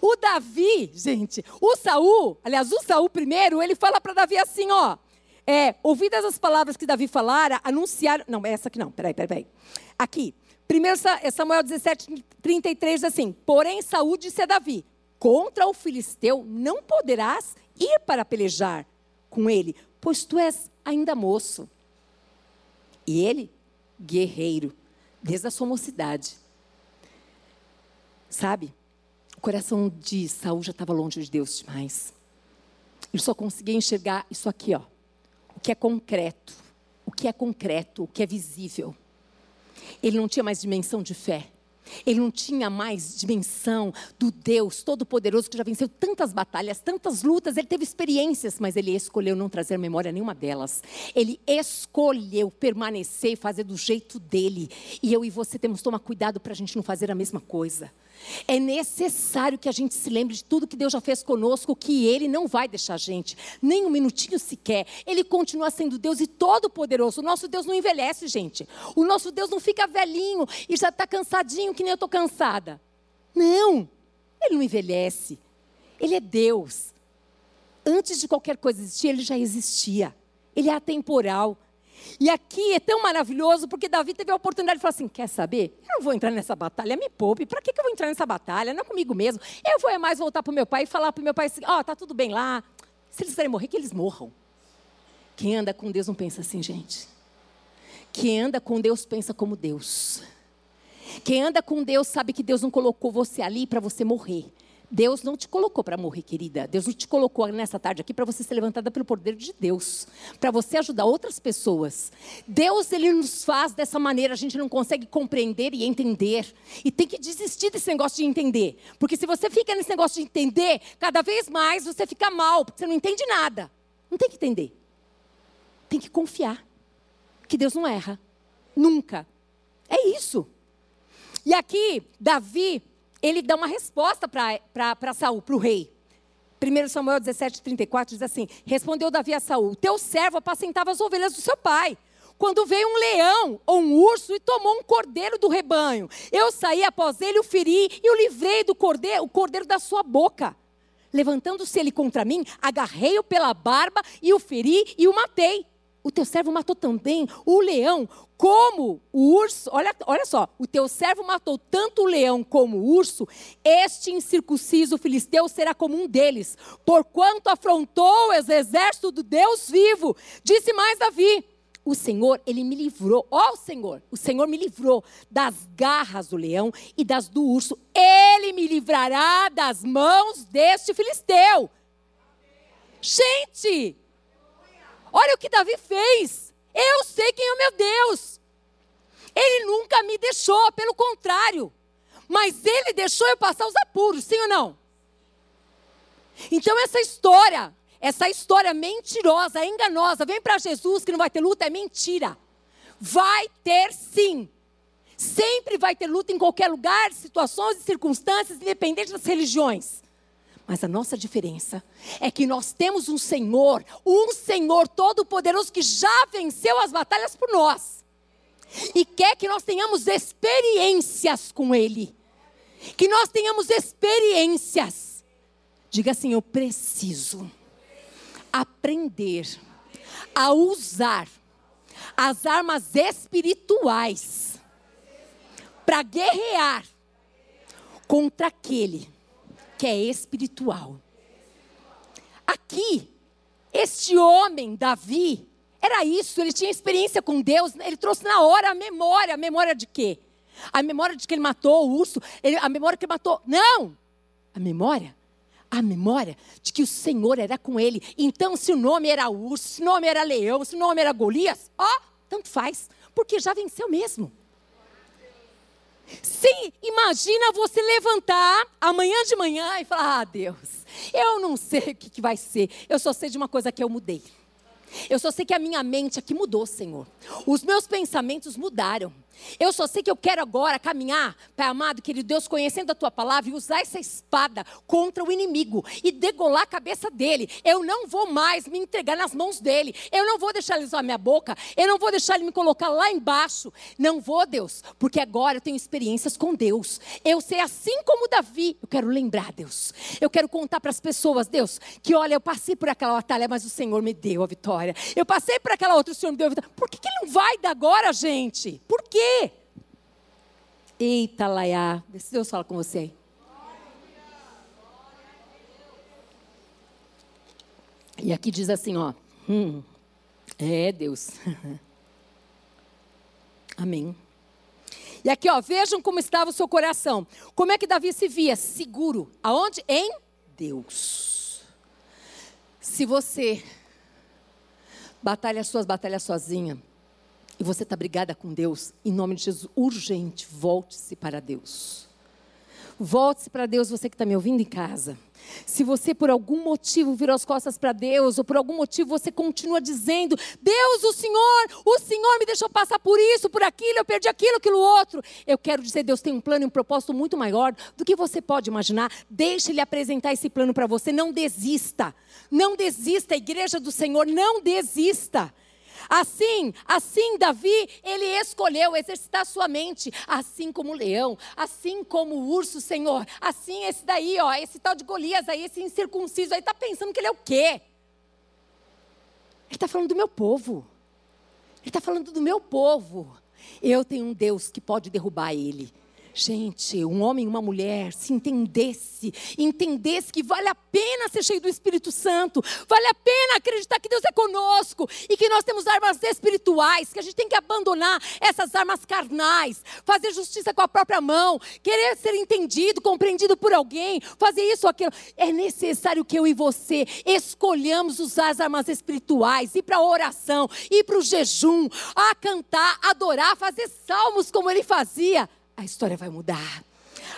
A: O Davi, gente, o Saul, aliás, o Saul primeiro, ele fala para Davi assim, ó, é, ouvidas as palavras que Davi falara, anunciaram, não, essa aqui não, peraí, peraí, peraí. Aqui, primeiro Samuel 17, 33 diz assim, porém Saúl disse a Davi, contra o filisteu não poderás ir para pelejar com ele, pois tu és ainda moço. E ele, guerreiro, desde a sua mocidade. Sabe? O coração de Saul já estava longe de Deus demais. Ele só conseguia enxergar isso aqui, ó. O que é concreto, o que é concreto, o que é visível. Ele não tinha mais dimensão de fé. Ele não tinha mais dimensão do Deus Todo-Poderoso que já venceu tantas batalhas, tantas lutas. Ele teve experiências, mas ele escolheu não trazer memória nenhuma delas. Ele escolheu permanecer e fazer do jeito dele. E eu e você temos que tomar cuidado para a gente não fazer a mesma coisa. É necessário que a gente se lembre de tudo que Deus já fez conosco, que Ele não vai deixar a gente, nem um minutinho sequer. Ele continua sendo Deus e todo-poderoso. O nosso Deus não envelhece, gente. O nosso Deus não fica velhinho e já está cansadinho, que nem eu estou cansada. Não, Ele não envelhece. Ele é Deus. Antes de qualquer coisa existir, Ele já existia. Ele é atemporal. E aqui é tão maravilhoso porque Davi teve a oportunidade de falar assim: quer saber? Eu não vou entrar nessa batalha, me poupe. Para que, que eu vou entrar nessa batalha? Não é comigo mesmo. Eu vou é mais voltar para o meu pai e falar para o meu pai assim: ó, oh, tá tudo bem lá. Se eles querem morrer, que eles morram. Quem anda com Deus não pensa assim, gente. Quem anda com Deus pensa como Deus. Quem anda com Deus sabe que Deus não colocou você ali para você morrer. Deus não te colocou para morrer, querida. Deus não te colocou nessa tarde aqui para você ser levantada pelo poder de Deus, para você ajudar outras pessoas. Deus ele nos faz dessa maneira, a gente não consegue compreender e entender. E tem que desistir desse negócio de entender, porque se você fica nesse negócio de entender, cada vez mais você fica mal, porque você não entende nada. Não tem que entender. Tem que confiar que Deus não erra. Nunca. É isso. E aqui, Davi, ele dá uma resposta para Saul, para o rei. 1 Samuel 17, 34 diz assim: Respondeu Davi a Saul: Teu servo apacentava as ovelhas do seu pai. Quando veio um leão ou um urso e tomou um cordeiro do rebanho, eu saí após ele, o feri e o livrei do cordeiro, o cordeiro da sua boca. Levantando-se ele contra mim, agarrei-o pela barba e o feri e o matei. O teu servo matou também o leão como o urso. Olha, olha só, o teu servo matou tanto o leão como o urso. Este incircunciso filisteu será como um deles, porquanto afrontou os exércitos do Deus vivo. Disse mais Davi: o Senhor, ele me livrou, ó oh, Senhor, o Senhor me livrou das garras do leão e das do urso. Ele me livrará das mãos deste filisteu. Gente, olha o que Davi fez. Eu sei quem é o meu Deus. Ele nunca me deixou, pelo contrário. Mas ele deixou eu passar os apuros, sim ou não? Então essa história essa história mentirosa, enganosa, vem para Jesus que não vai ter luta, é mentira. Vai ter sim. Sempre vai ter luta em qualquer lugar, situações e circunstâncias, independente das religiões. Mas a nossa diferença é que nós temos um Senhor, um Senhor todo-poderoso que já venceu as batalhas por nós. E quer que nós tenhamos experiências com Ele. Que nós tenhamos experiências. Diga assim: eu preciso aprender a usar as armas espirituais para guerrear contra aquele que é espiritual. Aqui, este homem, Davi, era isso, ele tinha experiência com Deus, ele trouxe na hora a memória. A memória de quê? A memória de que ele matou o urso, a memória que ele matou. Não! A memória a memória de que o Senhor era com ele. Então, se o nome era urso, se o nome era leão, se o nome era Golias, ó, tanto faz, porque já venceu mesmo. Sim, imagina você levantar amanhã de manhã e falar: Ah, Deus, eu não sei o que, que vai ser, eu só sei de uma coisa que eu mudei. Eu só sei que a minha mente aqui mudou, Senhor. Os meus pensamentos mudaram. Eu só sei que eu quero agora caminhar, Pai amado, querido Deus, conhecendo a tua palavra e usar essa espada contra o inimigo e degolar a cabeça dele. Eu não vou mais me entregar nas mãos dele. Eu não vou deixar ele usar minha boca. Eu não vou deixar ele me colocar lá embaixo. Não vou, Deus, porque agora eu tenho experiências com Deus. Eu sei assim como Davi. Eu quero lembrar, Deus. Eu quero contar para as pessoas, Deus, que olha, eu passei por aquela batalha, mas o Senhor me deu a vitória. Eu passei por aquela outra, o Senhor me deu a vitória. Por que, que ele não vai dar agora, gente? Por quê? Eita, Laiá. Se Deus fala com você. E aqui diz assim, ó. Hum, é Deus. Amém. E aqui, ó, vejam como estava o seu coração. Como é que Davi se via? Seguro. Aonde? Em Deus. Se você batalha as suas batalhas sozinha, e você está brigada com Deus, em nome de Jesus, urgente, volte-se para Deus. Volte-se para Deus, você que está me ouvindo em casa. Se você por algum motivo virou as costas para Deus, ou por algum motivo você continua dizendo: Deus, o Senhor, o Senhor me deixou passar por isso, por aquilo, eu perdi aquilo, aquilo outro. Eu quero dizer: Deus tem um plano e um propósito muito maior do que você pode imaginar. Deixe Ele apresentar esse plano para você. Não desista. Não desista, igreja do Senhor, não desista. Assim, assim Davi, ele escolheu exercitar sua mente, assim como o leão, assim como o urso, Senhor. Assim esse daí, ó, esse tal de Golias aí, esse incircunciso aí, está pensando que ele é o quê? Ele está falando do meu povo. Ele está falando do meu povo. Eu tenho um Deus que pode derrubar ele. Gente, um homem e uma mulher se entendesse, entendesse que vale a pena ser cheio do Espírito Santo, vale a pena acreditar que Deus é conosco e que nós temos armas espirituais, que a gente tem que abandonar essas armas carnais, fazer justiça com a própria mão, querer ser entendido, compreendido por alguém, fazer isso ou aquilo. É necessário que eu e você escolhamos usar as armas espirituais, ir para a oração, ir para o jejum, a cantar, adorar, fazer salmos como ele fazia a história vai mudar.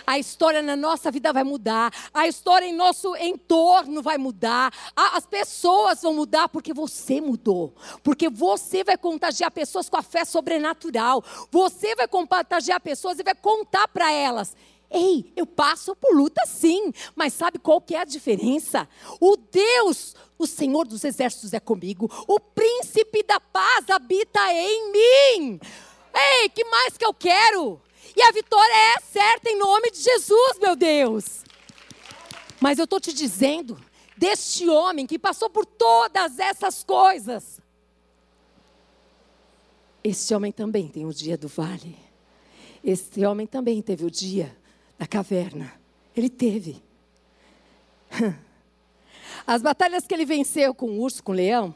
A: A história na nossa vida vai mudar. A história em nosso entorno vai mudar. As pessoas vão mudar porque você mudou. Porque você vai contagiar pessoas com a fé sobrenatural. Você vai contagiar pessoas e vai contar para elas. Ei, eu passo por luta sim, mas sabe qual que é a diferença? O Deus, o Senhor dos exércitos é comigo, o príncipe da paz habita em mim. Ei, que mais que eu quero? E a vitória é certa em nome de Jesus, meu Deus. Mas eu estou te dizendo, deste homem que passou por todas essas coisas, Este homem também tem o dia do vale. Este homem também teve o dia da caverna. Ele teve. As batalhas que ele venceu com o urso, com o leão,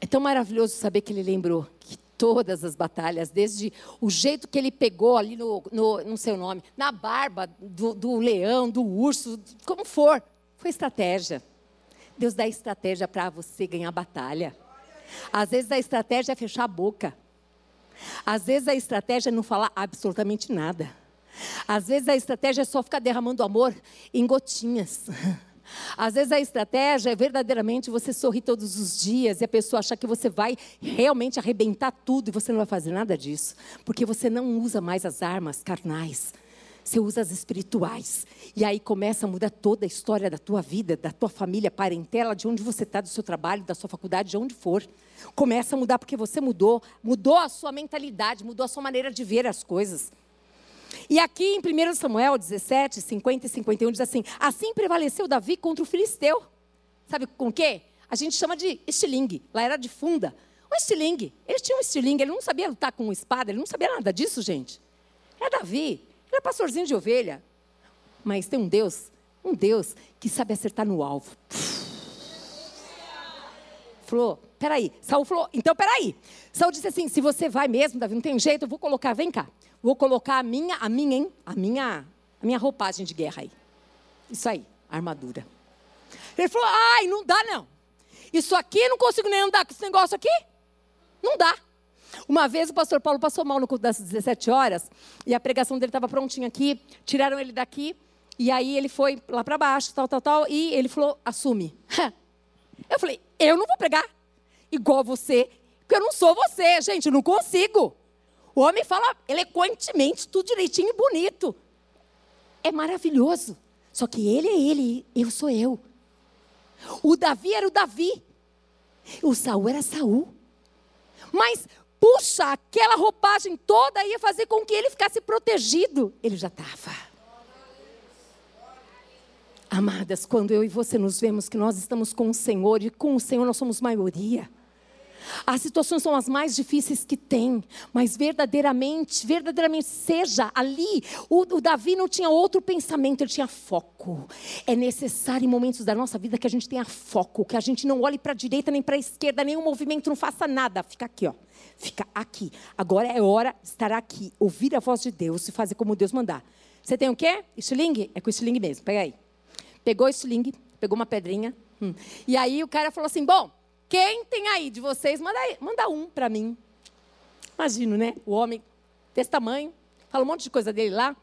A: é tão maravilhoso saber que ele lembrou que todas as batalhas, desde o jeito que ele pegou ali no, no nome, na barba do, do leão, do urso, como for, foi estratégia. Deus dá estratégia para você ganhar batalha. Às vezes a estratégia é fechar a boca. Às vezes a estratégia é não falar absolutamente nada. Às vezes a estratégia é só ficar derramando amor em gotinhas. Às vezes a estratégia é verdadeiramente você sorrir todos os dias e a pessoa achar que você vai realmente arrebentar tudo e você não vai fazer nada disso, porque você não usa mais as armas carnais. Você usa as espirituais. E aí começa a mudar toda a história da tua vida, da tua família, parentela, de onde você está, do seu trabalho, da sua faculdade, de onde for. Começa a mudar porque você mudou, mudou a sua mentalidade, mudou a sua maneira de ver as coisas. E aqui em 1 Samuel 17, 50 e 51 diz assim: Assim prevaleceu Davi contra o filisteu. Sabe com o quê? A gente chama de estilingue. Lá era de funda. O estilingue. Ele tinha um estilingue, ele não sabia lutar com espada, ele não sabia nada disso, gente. É Davi. Ele é pastorzinho de ovelha. Mas tem um Deus, um Deus que sabe acertar no alvo. Falou, peraí. Saul falou, então peraí. Saul disse assim: se você vai mesmo, Davi, não tem jeito, eu vou colocar, vem cá. Vou colocar a minha, a minha, hein? A minha, a minha roupagem de guerra aí. Isso aí, armadura. Ele falou: ai, não dá não. Isso aqui não consigo nem andar com esse negócio aqui. Não dá. Uma vez o pastor Paulo passou mal no culto das 17 horas e a pregação dele estava prontinha aqui, tiraram ele daqui e aí ele foi lá para baixo, tal, tal, tal, e ele falou: assume. Eu falei: eu não vou pregar igual você, porque eu não sou você, gente, não consigo. O homem fala eloquentemente, tudo direitinho e bonito. É maravilhoso. Só que ele é ele, eu sou eu. O Davi era o Davi. O Saul era Saul. Mas, puxa, aquela roupagem toda ia fazer com que ele ficasse protegido. Ele já estava. Amadas, quando eu e você nos vemos que nós estamos com o Senhor e com o Senhor nós somos maioria. As situações são as mais difíceis que tem, mas verdadeiramente, verdadeiramente seja ali. O, o, Davi não tinha outro pensamento, ele tinha foco. É necessário em momentos da nossa vida que a gente tenha foco, que a gente não olhe para a direita nem para a esquerda, nenhum movimento, não faça nada. Fica aqui, ó. Fica aqui. Agora é hora de estar aqui, ouvir a voz de Deus e fazer como Deus mandar. Você tem o quê? Estilingue? É com estilingue mesmo. Pega aí. Pegou o estilingue, pegou uma pedrinha. Hum. E aí o cara falou assim: bom. Quem tem aí de vocês, manda, aí, manda um para mim. Imagino, né? O homem desse tamanho, fala um monte de coisa dele lá.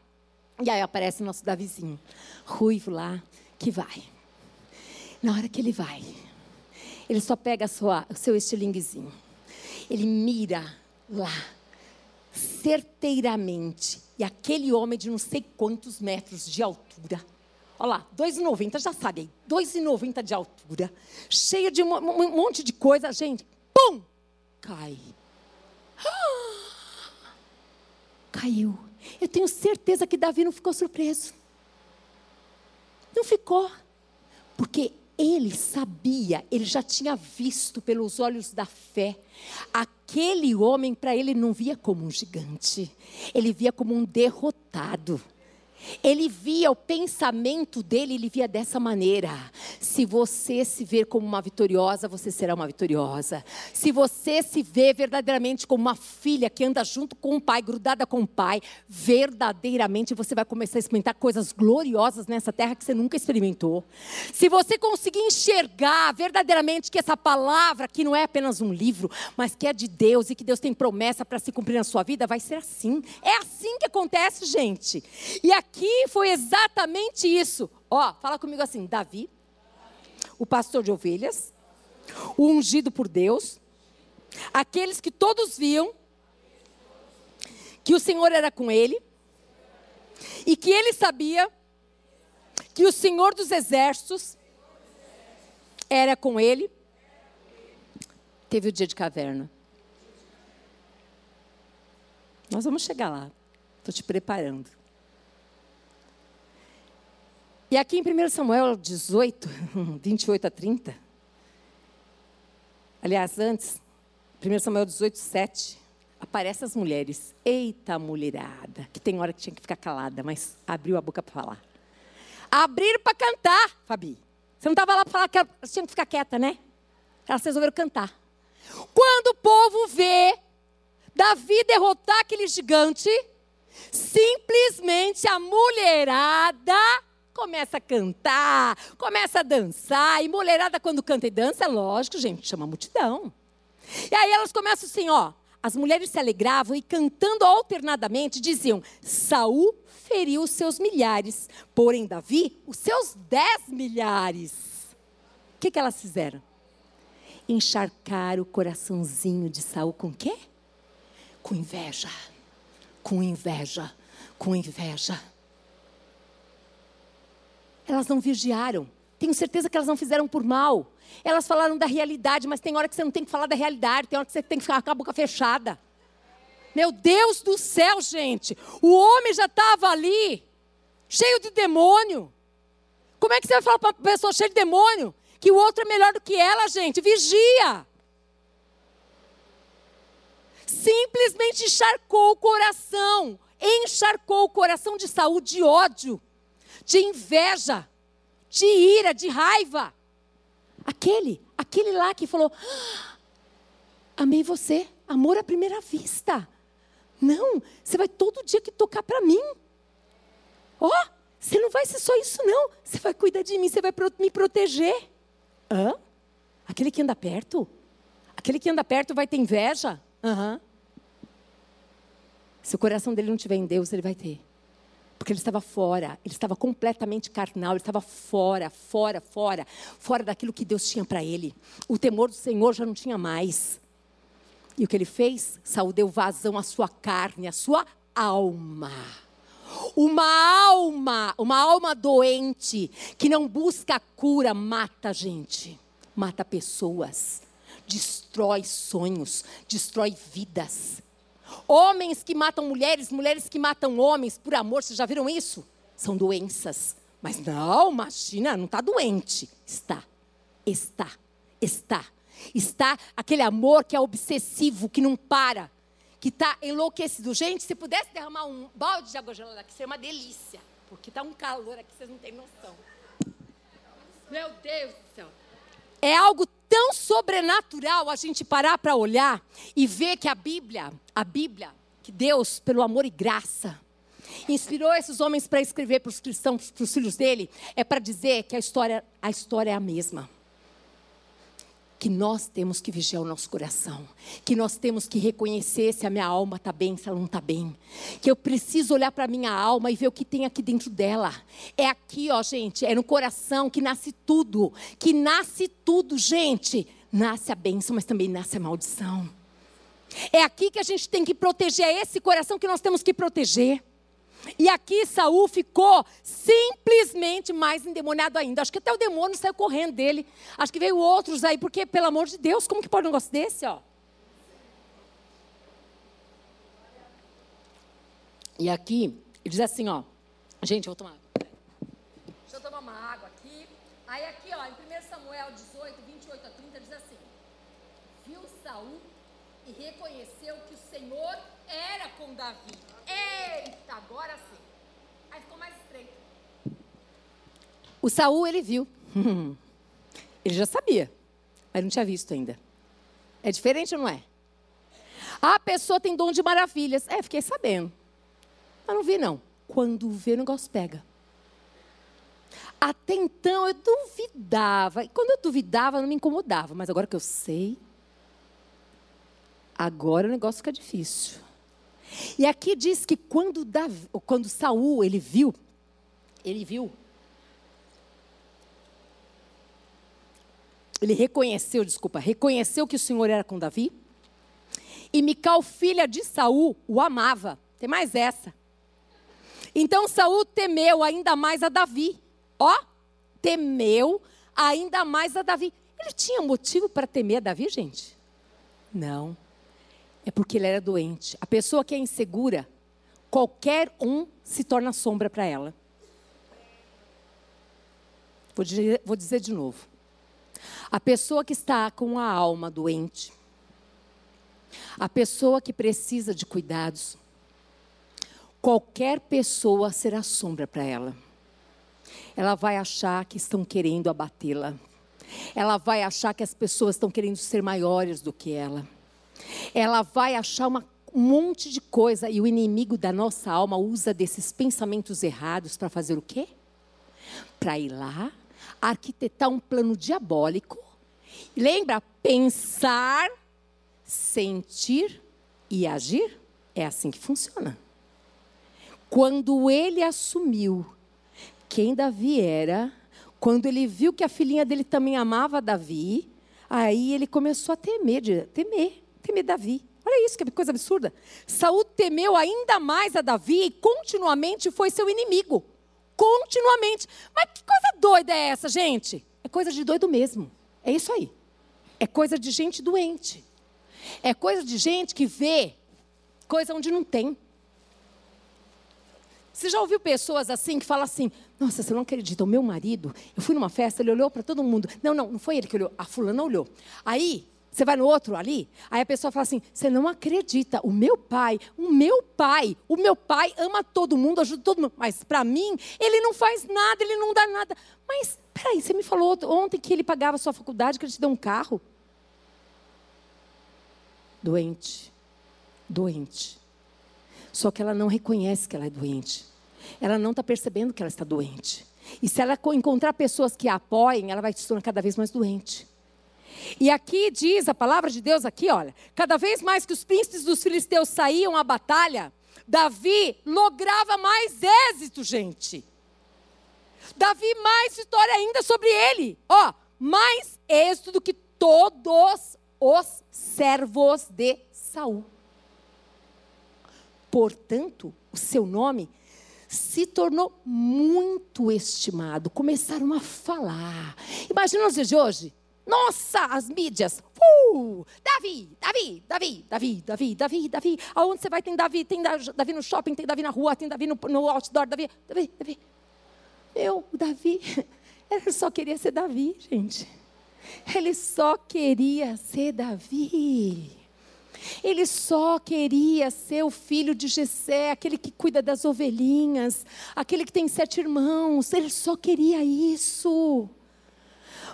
A: E aí aparece o nosso Davizinho, ruivo lá, que vai. Na hora que ele vai, ele só pega sua, o seu estilinguezinho. Ele mira lá, certeiramente. E aquele homem de não sei quantos metros de altura Olha lá, 2,90, já sabe aí, 2,90 de altura, cheio de um, monte de coisa, gente, pum, cai. caiu. Eu tenho certeza que Davi não ficou surpreso. Não ficou. Porque ele sabia, ele já tinha visto pelos olhos da fé. Aquele homem, para ele, não via como um gigante, ele via como um derrotado. Ele via o pensamento dele, ele via dessa maneira. Se você se ver como uma vitoriosa, você será uma vitoriosa. Se você se vê verdadeiramente como uma filha que anda junto com o pai, grudada com o pai, verdadeiramente você vai começar a experimentar coisas gloriosas nessa terra que você nunca experimentou. Se você conseguir enxergar verdadeiramente que essa palavra que não é apenas um livro, mas que é de Deus e que Deus tem promessa para se cumprir na sua vida, vai ser assim. É assim que acontece, gente. E aqui aqui foi exatamente isso. Ó, fala comigo assim: Davi, o pastor de ovelhas, o ungido por Deus, aqueles que todos viam que o Senhor era com ele e que ele sabia que o Senhor dos exércitos era com ele. Teve o dia de caverna. Nós vamos chegar lá. Estou te preparando. E aqui em 1 Samuel 18, 28 a 30, aliás, antes, 1 Samuel 18, 7. Aparecem as mulheres. Eita, mulherada. Que tem hora que tinha que ficar calada, mas abriu a boca para falar. Abriram para cantar, Fabi. Você não estava lá para falar que elas tinham que ficar quieta, né? Elas resolveram cantar. Quando o povo vê Davi derrotar aquele gigante, simplesmente a mulherada começa a cantar, começa a dançar. E mulherada, quando canta e dança, é lógico, gente, chama multidão. E aí elas começam assim, ó. As mulheres se alegravam e cantando alternadamente diziam: Saul feriu os seus milhares, porém Davi os seus dez milhares. O que, que elas fizeram? Encharcar o coraçãozinho de Saul com quê? Com inveja, com inveja, com inveja. Elas não vigiaram. Tenho certeza que elas não fizeram por mal. Elas falaram da realidade, mas tem hora que você não tem que falar da realidade, tem hora que você tem que ficar com a boca fechada. Meu Deus do céu, gente. O homem já estava ali, cheio de demônio. Como é que você vai falar para uma pessoa cheia de demônio que o outro é melhor do que ela, gente? Vigia. Simplesmente encharcou o coração, encharcou o coração de saúde, de ódio, de inveja, de ira, de raiva. Aquele, aquele lá que falou: ah, Amei você, amor à primeira vista. Não, você vai todo dia que tocar para mim. Ó, oh, você não vai ser só isso, não. Você vai cuidar de mim, você vai me proteger. Hã? Aquele que anda perto? Aquele que anda perto vai ter inveja? Uhum. Se o coração dele não tiver em Deus, ele vai ter. Porque ele estava fora, ele estava completamente carnal, ele estava fora, fora, fora, fora daquilo que Deus tinha para ele. O temor do Senhor já não tinha mais. E o que ele fez? Saul deu vazão à sua carne, à sua alma. Uma alma, uma alma doente, que não busca cura, mata gente, mata pessoas, destrói sonhos, destrói vidas. Homens que matam mulheres, mulheres que matam homens por amor, vocês já viram isso? São doenças. Mas não, imagina, não está doente. Está, está, está está aquele amor que é obsessivo, que não para, que está enlouquecido. Gente, se pudesse derramar um balde de água gelada aqui, seria uma delícia, porque está um calor aqui, vocês não têm noção. Meu Deus do céu. É algo tão sobrenatural a gente parar para olhar e ver que a Bíblia, a Bíblia, que Deus, pelo amor e graça, inspirou esses homens para escrever para os cristãos, para os filhos dele, é para dizer que a história, a história é a mesma que nós temos que vigiar o nosso coração, que nós temos que reconhecer se a minha alma está bem, se ela não está bem, que eu preciso olhar para a minha alma e ver o que tem aqui dentro dela. É aqui, ó, gente, é no coração que nasce tudo, que nasce tudo, gente. Nasce a bênção, mas também nasce a maldição. É aqui que a gente tem que proteger, é esse coração que nós temos que proteger. E aqui Saul ficou simplesmente mais endemoniado ainda. Acho que até o demônio saiu correndo dele. Acho que veio outros aí, porque, pelo amor de Deus, como que pode um negócio desse, ó? E aqui, ele diz assim, ó. Gente, eu vou tomar água. Deixa eu tomar uma água aqui. Aí aqui, ó, em 1 Samuel 18, 28 a 30, diz assim. Viu Saul e reconheceu que o Senhor era com Davi Eita, agora sim. Aí ficou mais estreito. O Saul, ele viu. ele já sabia, mas não tinha visto ainda. É diferente ou não é? a pessoa tem dom de maravilhas. É, fiquei sabendo. Mas não vi, não. Quando vê, o negócio pega. Até então eu duvidava. E quando eu duvidava, não me incomodava. Mas agora que eu sei, agora o negócio fica difícil. E aqui diz que quando, Davi, quando Saul ele viu, ele viu, ele reconheceu, desculpa, reconheceu que o Senhor era com Davi. E Mical, filha de Saul, o amava. Tem mais essa. Então Saul temeu ainda mais a Davi. Ó, temeu ainda mais a Davi. Ele tinha motivo para temer a Davi, gente? Não. É porque ele era doente. A pessoa que é insegura, qualquer um se torna sombra para ela. Vou dizer, vou dizer de novo. A pessoa que está com a alma doente, A pessoa que precisa de cuidados, qualquer pessoa será sombra para ela. Ela vai achar que estão querendo abatê-la. Ela vai achar que as pessoas estão querendo ser maiores do que ela. Ela vai achar uma, um monte de coisa e o inimigo da nossa alma usa desses pensamentos errados para fazer o quê? Para ir lá, arquitetar um plano diabólico. Lembra? Pensar, sentir e agir. É assim que funciona. Quando ele assumiu quem Davi era, quando ele viu que a filhinha dele também amava Davi, aí ele começou a temer, temer, temer Davi. Olha isso, que coisa absurda. Saul temeu ainda mais a Davi e continuamente foi seu inimigo. Continuamente. Mas que coisa doida é essa, gente? É coisa de doido mesmo. É isso aí. É coisa de gente doente. É coisa de gente que vê coisa onde não tem. Você já ouviu pessoas assim que falam assim: Nossa, você não acredita, o meu marido, eu fui numa festa, ele olhou para todo mundo. Não, não, não foi ele que olhou, a fulana olhou. Aí, você vai no outro ali, aí a pessoa fala assim: Você não acredita, o meu pai, o meu pai, o meu pai ama todo mundo, ajuda todo mundo, mas para mim, ele não faz nada, ele não dá nada. Mas, peraí, você me falou ontem que ele pagava a sua faculdade, que ele te deu um carro? Doente, doente. Só que ela não reconhece que ela é doente. Ela não está percebendo que ela está doente. E se ela encontrar pessoas que a apoiem, ela vai se tornar cada vez mais doente. E aqui diz a palavra de Deus aqui, olha, cada vez mais que os príncipes dos filisteus saíam à batalha, Davi lograva mais êxito, gente. Davi mais vitória ainda sobre ele. Ó, mais êxito do que todos os servos de Saul. Portanto, o seu nome se tornou muito estimado. Começaram a falar. Imagina os dias de hoje. Nossa, as mídias. Uh, Davi, Davi, Davi, Davi, Davi, Davi, Davi. Aonde você vai tem Davi? Tem Davi no shopping, tem Davi na rua, tem Davi no, no outdoor, Davi, Davi, Davi. Meu, Davi, ele só queria ser Davi, gente. Ele só queria ser Davi. Ele só queria ser o filho de Jessé, aquele que cuida das ovelhinhas, aquele que tem sete irmãos. Ele só queria isso.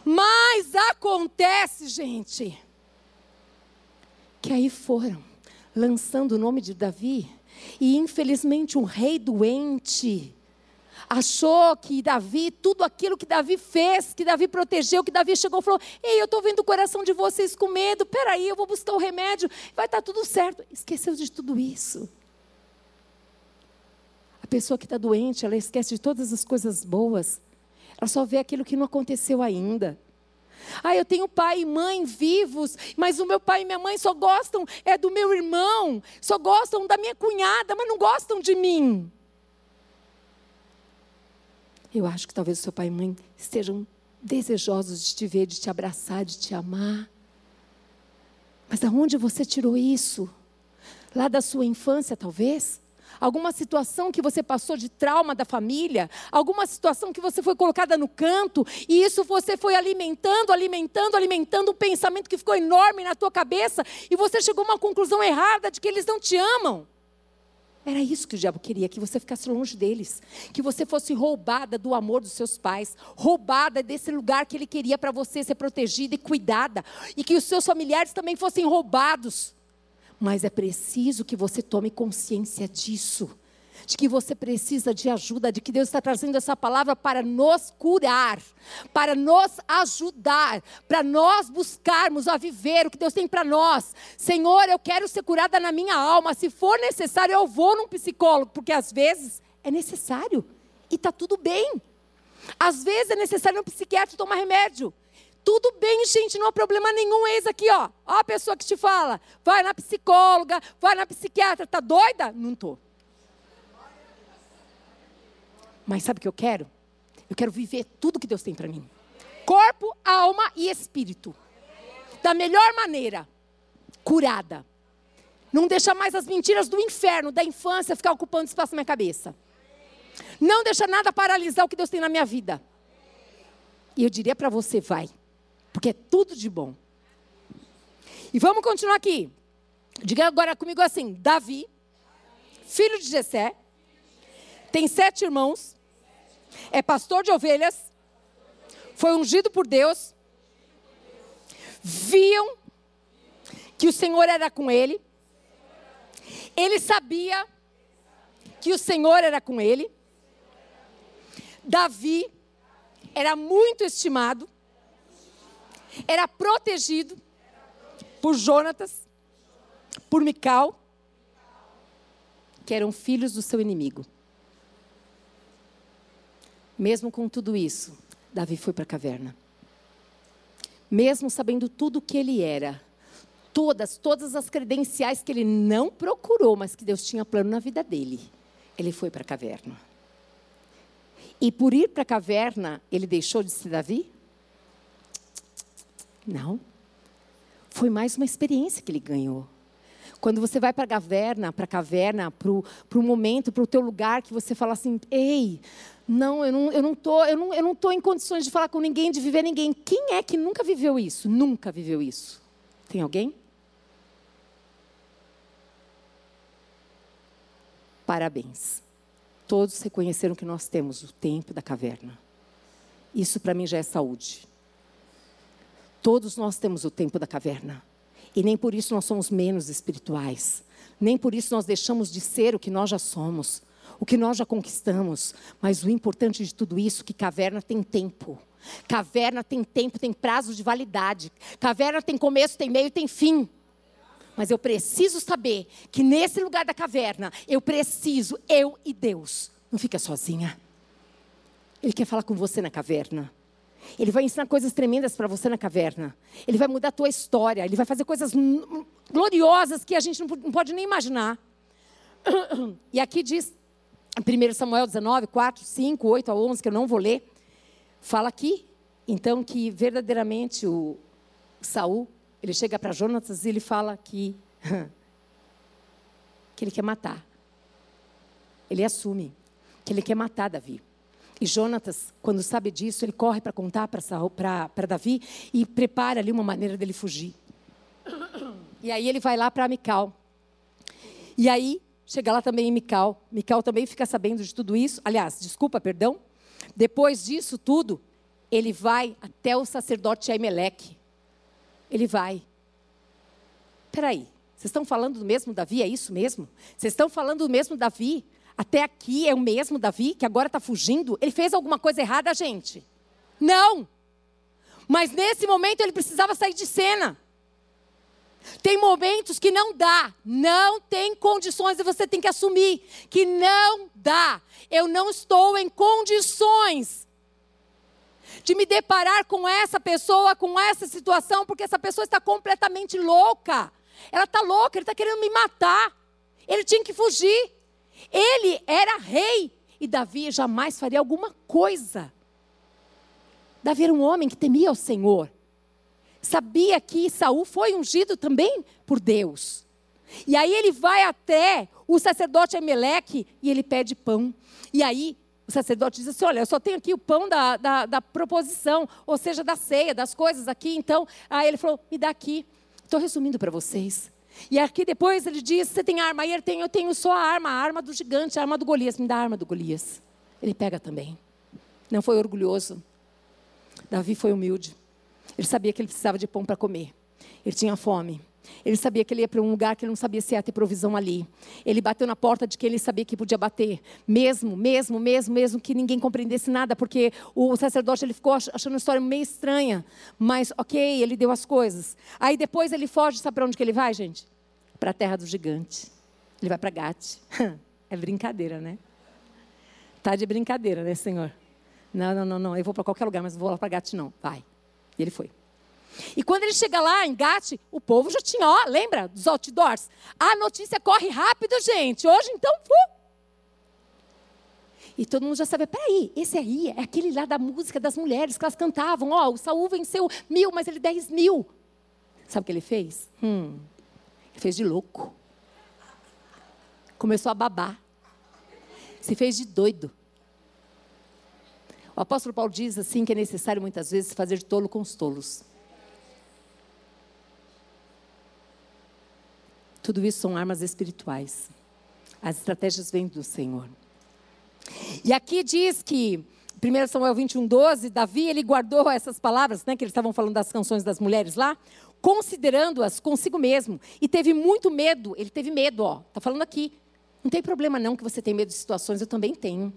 A: Mas acontece, gente, que aí foram lançando o nome de Davi, e infelizmente um rei doente achou que Davi, tudo aquilo que Davi fez, que Davi protegeu, que Davi chegou e falou: Ei, eu estou vendo o coração de vocês com medo, peraí, eu vou buscar o remédio, vai estar tá tudo certo. Esqueceu de tudo isso. A pessoa que está doente, ela esquece de todas as coisas boas, ela só vê aquilo que não aconteceu ainda. Ah, eu tenho pai e mãe vivos, mas o meu pai e minha mãe só gostam é do meu irmão, só gostam da minha cunhada, mas não gostam de mim. Eu acho que talvez o seu pai e mãe estejam desejosos de te ver, de te abraçar, de te amar. Mas de onde você tirou isso? Lá da sua infância, talvez? Alguma situação que você passou de trauma da família? Alguma situação que você foi colocada no canto e isso você foi alimentando, alimentando, alimentando um pensamento que ficou enorme na tua cabeça e você chegou a uma conclusão errada de que eles não te amam? Era isso que o diabo queria, que você ficasse longe deles, que você fosse roubada do amor dos seus pais, roubada desse lugar que ele queria para você ser protegida e cuidada, e que os seus familiares também fossem roubados. Mas é preciso que você tome consciência disso de que você precisa de ajuda, de que Deus está trazendo essa palavra para nos curar, para nos ajudar, para nós buscarmos a viver o que Deus tem para nós. Senhor, eu quero ser curada na minha alma. Se for necessário, eu vou num psicólogo, porque às vezes é necessário e está tudo bem. Às vezes é necessário um psiquiatra tomar remédio. Tudo bem, gente, não há problema nenhum. Eis aqui, ó. Ó a pessoa que te fala. Vai na psicóloga, vai na psiquiatra. Tá doida? Não tô. Mas sabe o que eu quero? Eu quero viver tudo que Deus tem para mim. Corpo, alma e espírito. Da melhor maneira. Curada. Não deixa mais as mentiras do inferno, da infância, ficar ocupando espaço na minha cabeça. Não deixa nada paralisar o que Deus tem na minha vida. E eu diria para você, vai. Porque é tudo de bom. E vamos continuar aqui. Diga agora comigo assim: Davi, filho de Jessé, tem sete irmãos, é pastor de ovelhas, foi ungido por Deus, viam que o Senhor era com ele, ele sabia que o Senhor era com ele. Davi era muito estimado, era protegido por Jonatas, por Mical, que eram filhos do seu inimigo. Mesmo com tudo isso, Davi foi para a caverna. Mesmo sabendo tudo o que ele era, todas, todas as credenciais que ele não procurou, mas que Deus tinha plano na vida dele, ele foi para a caverna. E por ir para a caverna, ele deixou de ser Davi? Não. Foi mais uma experiência que ele ganhou. Quando você vai para a caverna, para a caverna, para o momento, para o teu lugar, que você fala assim, ei, não, eu não, eu não tô, eu não, eu não tô em condições de falar com ninguém, de viver ninguém. Quem é que nunca viveu isso? Nunca viveu isso? Tem alguém? Parabéns. Todos reconheceram que nós temos o tempo da caverna. Isso para mim já é saúde. Todos nós temos o tempo da caverna. E nem por isso nós somos menos espirituais. Nem por isso nós deixamos de ser o que nós já somos, o que nós já conquistamos. Mas o importante de tudo isso é que caverna tem tempo. Caverna tem tempo, tem prazo de validade. Caverna tem começo, tem meio, tem fim. Mas eu preciso saber que nesse lugar da caverna, eu preciso, eu e Deus. Não fica sozinha. Ele quer falar com você na caverna. Ele vai ensinar coisas tremendas para você na caverna. Ele vai mudar a tua história. Ele vai fazer coisas gloriosas que a gente não pode nem imaginar. E aqui diz, 1 Samuel 19, 4, 5, 8 a 11, que eu não vou ler, fala aqui, então, que verdadeiramente o Saul, ele chega para Jonatas e ele fala que, que ele quer matar. Ele assume que ele quer matar Davi. E Jonatas, quando sabe disso, ele corre para contar para Davi e prepara ali uma maneira dele fugir. E aí ele vai lá para Mical. E aí chega lá também em Mical. Mical também fica sabendo de tudo isso. Aliás, desculpa, perdão. Depois disso tudo, ele vai até o sacerdote Aimeleque. Ele vai. Peraí, vocês estão falando do mesmo Davi? É isso mesmo? Vocês estão falando do mesmo Davi? Até aqui é o mesmo Davi, que agora está fugindo? Ele fez alguma coisa errada, gente? Não! Mas nesse momento ele precisava sair de cena. Tem momentos que não dá, não tem condições e você tem que assumir que não dá. Eu não estou em condições de me deparar com essa pessoa, com essa situação, porque essa pessoa está completamente louca. Ela está louca, ele está querendo me matar. Ele tinha que fugir. Ele era rei e Davi jamais faria alguma coisa. Davi era um homem que temia o Senhor. Sabia que Saul foi ungido também por Deus. E aí ele vai até o sacerdote Emeleque e ele pede pão. E aí o sacerdote diz assim: Olha, eu só tenho aqui o pão da, da, da proposição, ou seja, da ceia, das coisas aqui. Então, aí ele falou: Me dá aqui. Estou resumindo para vocês. E aqui depois ele diz: Você tem arma? Aí ele tem: Eu tenho só a arma, a arma do gigante, a arma do Golias. Me dá a arma do Golias. Ele pega também. Não foi orgulhoso. Davi foi humilde. Ele sabia que ele precisava de pão para comer. Ele tinha fome. Ele sabia que ele ia para um lugar que ele não sabia se ia ter provisão ali. Ele bateu na porta de quem ele sabia que podia bater. Mesmo, mesmo, mesmo, mesmo que ninguém compreendesse nada, porque o sacerdote ele ficou achando a história meio estranha. Mas, ok, ele deu as coisas. Aí depois ele foge, sabe para onde que ele vai, gente? Para a terra do gigante. Ele vai para Gate. É brincadeira, né? Tá de brincadeira, né, Senhor? Não, não, não, não. Eu vou para qualquer lugar, mas vou lá para Gate, não. Vai. E ele foi. E quando ele chega lá em Gate, o povo já tinha, ó, lembra dos outdoors? A notícia corre rápido, gente. Hoje, então, fu. E todo mundo já sabia, peraí, esse aí é aquele lá da música das mulheres que elas cantavam. Ó, o Saul venceu mil, mas ele dez mil. Sabe o que ele fez? Hum, ele fez de louco. Começou a babar. Se fez de doido. O apóstolo Paulo diz assim que é necessário muitas vezes fazer de tolo com os tolos. Tudo isso são armas espirituais. As estratégias vêm do Senhor. E aqui diz que 1 Samuel 21, 12, Davi ele guardou essas palavras, né, que eles estavam falando das canções das mulheres lá, considerando-as consigo mesmo. E teve muito medo, ele teve medo, ó, está falando aqui. Não tem problema não que você tem medo de situações, eu também tenho.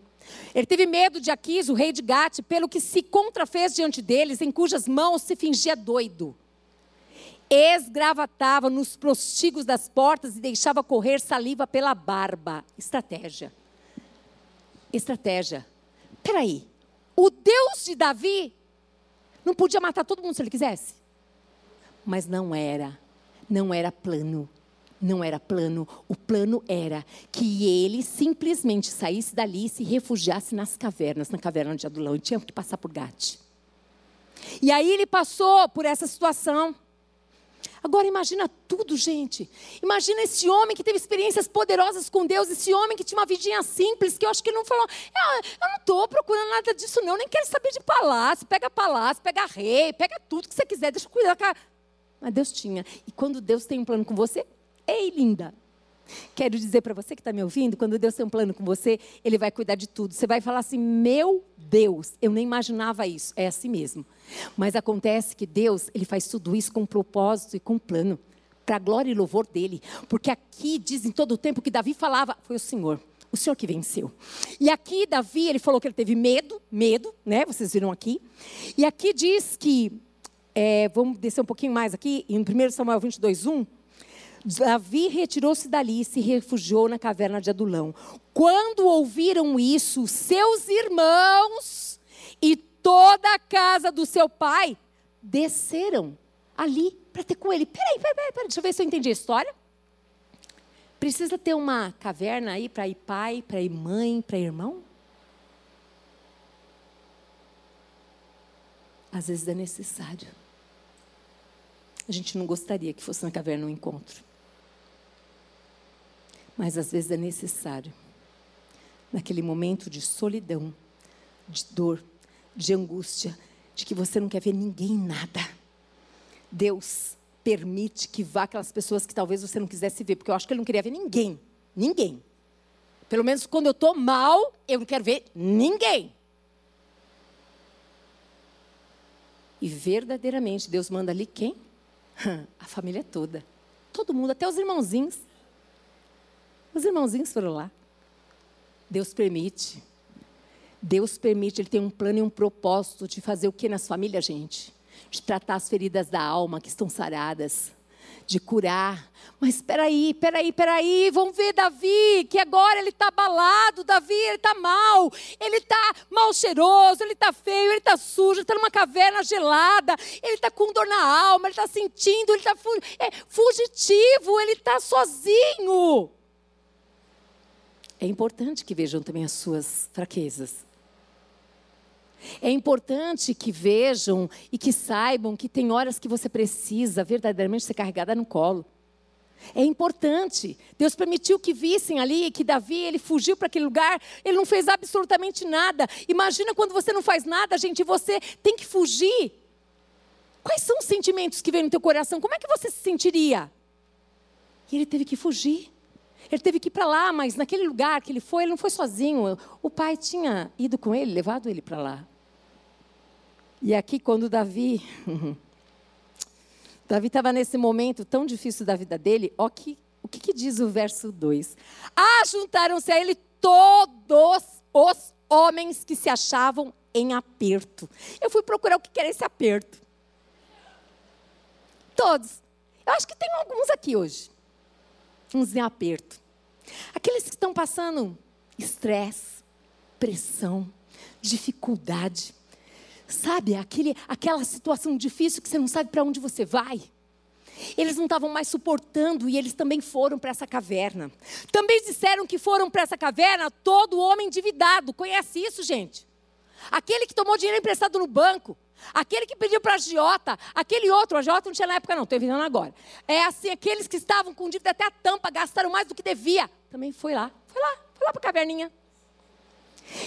A: Ele teve medo de Aquis, o rei de Gate, pelo que se contrafez diante deles, em cujas mãos se fingia doido. Esgravatava nos prostigos das portas e deixava correr saliva pela barba. Estratégia. Estratégia. Peraí, o Deus de Davi não podia matar todo mundo se ele quisesse? Mas não era, não era plano. Não era plano. O plano era que ele simplesmente saísse dali e se refugiasse nas cavernas, na caverna de Adulão. Ele tinha que passar por Gate. E aí ele passou por essa situação. Agora imagina tudo, gente. Imagina esse homem que teve experiências poderosas com Deus, esse homem que tinha uma vidinha simples, que eu acho que ele não falou, ah, eu não estou procurando nada disso não, nem quero saber de palácio, pega palácio, pega rei, pega tudo que você quiser, deixa eu cuidar. Mas Deus tinha. E quando Deus tem um plano com você, ei, linda. Quero dizer para você que está me ouvindo, quando Deus tem um plano com você, Ele vai cuidar de tudo. Você vai falar assim: meu Deus, eu nem imaginava isso. É assim mesmo. Mas acontece que Deus, Ele faz tudo isso com propósito e com plano, para a glória e louvor dEle. Porque aqui diz em todo o tempo que Davi falava, foi o Senhor. O Senhor que venceu. E aqui Davi, ele falou que ele teve medo, medo, né? Vocês viram aqui. E aqui diz que, é, vamos descer um pouquinho mais aqui, em 1 Samuel 22, 1. Davi retirou-se dali e se refugiou na caverna de Adulão. Quando ouviram isso, seus irmãos e toda a casa do seu pai desceram ali para ter com ele. Peraí, peraí, peraí, deixa eu ver se eu entendi a história. Precisa ter uma caverna aí para ir pai, para ir mãe, para ir irmão? Às vezes é necessário. A gente não gostaria que fosse na caverna um encontro. Mas às vezes é necessário, naquele momento de solidão, de dor, de angústia, de que você não quer ver ninguém nada. Deus permite que vá aquelas pessoas que talvez você não quisesse ver, porque eu acho que ele não queria ver ninguém. Ninguém. Pelo menos quando eu estou mal, eu não quero ver ninguém. E verdadeiramente Deus manda ali quem? A família toda. Todo mundo, até os irmãozinhos. Os irmãozinhos foram lá. Deus permite. Deus permite, Ele tem um plano e um propósito de fazer o que nas famílias, gente? De tratar as feridas da alma que estão saradas, de curar. Mas espera aí, espera aí, espera aí, vamos ver Davi, que agora ele está abalado, Davi, ele está mal, ele está mal cheiroso, ele está feio, ele está sujo, está numa caverna gelada, ele está com dor na alma, ele está sentindo, ele está é, fugitivo, ele está sozinho. É importante que vejam também as suas fraquezas. É importante que vejam e que saibam que tem horas que você precisa verdadeiramente ser carregada no colo. É importante. Deus permitiu que vissem ali que Davi, ele fugiu para aquele lugar, ele não fez absolutamente nada. Imagina quando você não faz nada, gente, você tem que fugir. Quais são os sentimentos que vêm no teu coração? Como é que você se sentiria? E ele teve que fugir. Ele teve que ir para lá, mas naquele lugar que ele foi, ele não foi sozinho. O pai tinha ido com ele, levado ele para lá. E aqui, quando Davi. Davi estava nesse momento tão difícil da vida dele, ó, que, o que, que diz o verso 2? Ah, juntaram-se a ele todos os homens que se achavam em aperto. Eu fui procurar o que era esse aperto. Todos. Eu acho que tem alguns aqui hoje uns em aperto. Aqueles que estão passando estresse, pressão, dificuldade. Sabe, aquele, aquela situação difícil que você não sabe para onde você vai. Eles não estavam mais suportando e eles também foram para essa caverna. Também disseram que foram para essa caverna todo homem endividado. Conhece isso, gente? Aquele que tomou dinheiro emprestado no banco, Aquele que pediu para a agiota, aquele outro, a agiota não tinha na época não, estou evitando agora. É assim, aqueles que estavam com dívida até a tampa, gastaram mais do que devia. Também foi lá, foi lá, foi lá para a caverninha.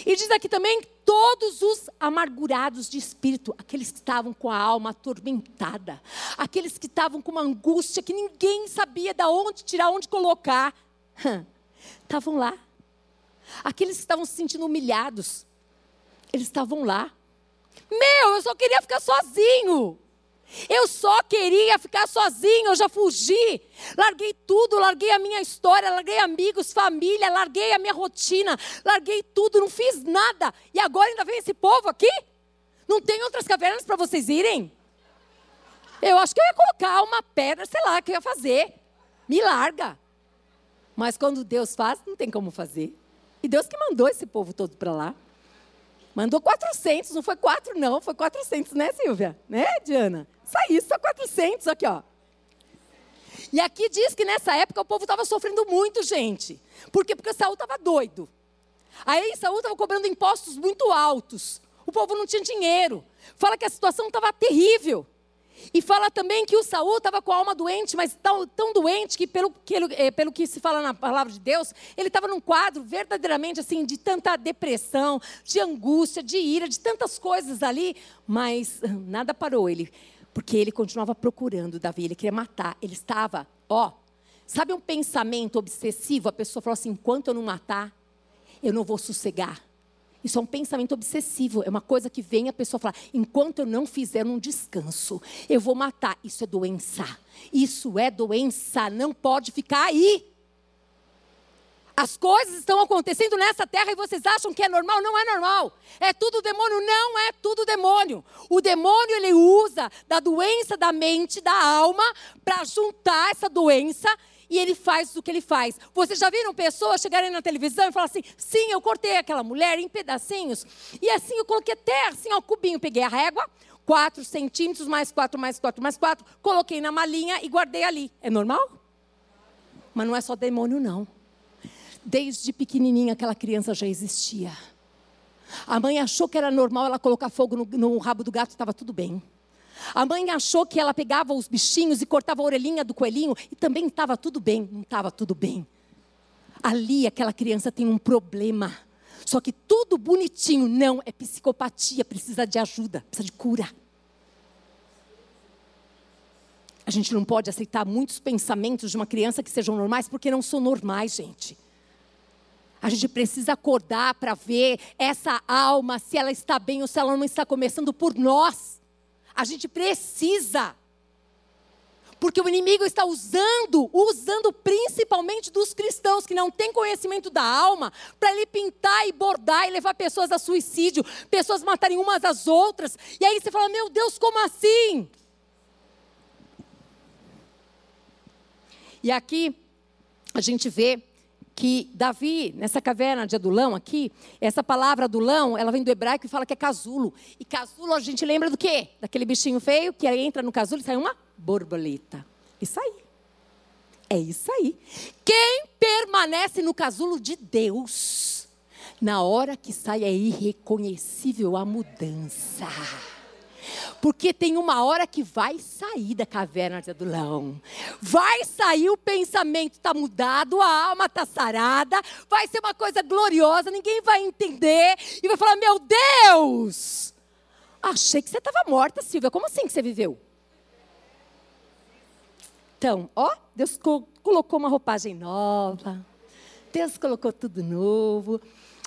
A: E diz aqui também todos os amargurados de espírito, aqueles que estavam com a alma atormentada, aqueles que estavam com uma angústia que ninguém sabia de onde tirar, onde colocar, estavam lá. Aqueles que estavam se sentindo humilhados, eles estavam lá. Meu, eu só queria ficar sozinho. Eu só queria ficar sozinho, eu já fugi. Larguei tudo, larguei a minha história, larguei amigos, família, larguei a minha rotina, larguei tudo, não fiz nada. E agora ainda vem esse povo aqui? Não tem outras cavernas para vocês irem? Eu acho que eu ia colocar uma pedra, sei lá, que eu ia fazer. Me larga. Mas quando Deus faz, não tem como fazer. E Deus que mandou esse povo todo para lá. Mandou 400, não foi 4 não, foi 400, né Silvia? Né, Diana? Saiu só 400 aqui, ó. E aqui diz que nessa época o povo estava sofrendo muito, gente. Por quê? Porque Saul estava doido. Aí Saul estava cobrando impostos muito altos. O povo não tinha dinheiro. Fala que a situação estava terrível. E fala também que o Saul estava com a alma doente, mas tão, tão doente que pelo, que ele, é, pelo que se fala na palavra de Deus, ele estava num quadro verdadeiramente assim de tanta depressão, de angústia, de ira, de tantas coisas ali, mas nada parou ele, porque ele continuava procurando Davi, ele queria matar, ele estava, ó, sabe um pensamento obsessivo? A pessoa falou assim: enquanto eu não matar, eu não vou sossegar. Isso é um pensamento obsessivo, é uma coisa que vem a pessoa falar: enquanto eu não fizer um descanso, eu vou matar. Isso é doença. Isso é doença, não pode ficar aí. As coisas estão acontecendo nessa terra e vocês acham que é normal? Não é normal. É tudo demônio? Não é tudo demônio. O demônio ele usa da doença da mente, da alma, para juntar essa doença e ele faz o que ele faz. Vocês já viram pessoas chegarem na televisão e falar assim: sim, eu cortei aquela mulher em pedacinhos, e assim eu coloquei até assim, ó, cubinho, peguei a régua, 4 centímetros, mais 4, mais 4, mais 4, coloquei na malinha e guardei ali. É normal? Mas não é só demônio, não. Desde pequenininha aquela criança já existia. A mãe achou que era normal ela colocar fogo no, no rabo do gato, estava tudo bem. A mãe achou que ela pegava os bichinhos e cortava a orelhinha do coelhinho e também estava tudo bem. Não estava tudo bem. Ali aquela criança tem um problema. Só que tudo bonitinho, não, é psicopatia, precisa de ajuda, precisa de cura. A gente não pode aceitar muitos pensamentos de uma criança que sejam normais, porque não são normais, gente. A gente precisa acordar para ver essa alma, se ela está bem ou se ela não está começando por nós. A gente precisa. Porque o inimigo está usando, usando principalmente dos cristãos que não têm conhecimento da alma, para ele pintar e bordar e levar pessoas a suicídio, pessoas matarem umas às outras. E aí você fala: Meu Deus, como assim? E aqui a gente vê que Davi, nessa caverna de Adulão aqui, essa palavra Adulão, ela vem do hebraico e fala que é casulo. E casulo a gente lembra do quê? Daquele bichinho feio que entra no casulo e sai uma borboleta. Isso aí. É isso aí. Quem permanece no casulo de Deus, na hora que sai é irreconhecível a mudança. Porque tem uma hora que vai sair da caverna de Adulão. Vai sair o pensamento, está mudado, a alma está sarada, vai ser uma coisa gloriosa, ninguém vai entender e vai falar: Meu Deus! Achei que você estava morta, Silvia. Como assim que você viveu? Então, ó, Deus colocou uma roupagem nova. Deus colocou tudo novo.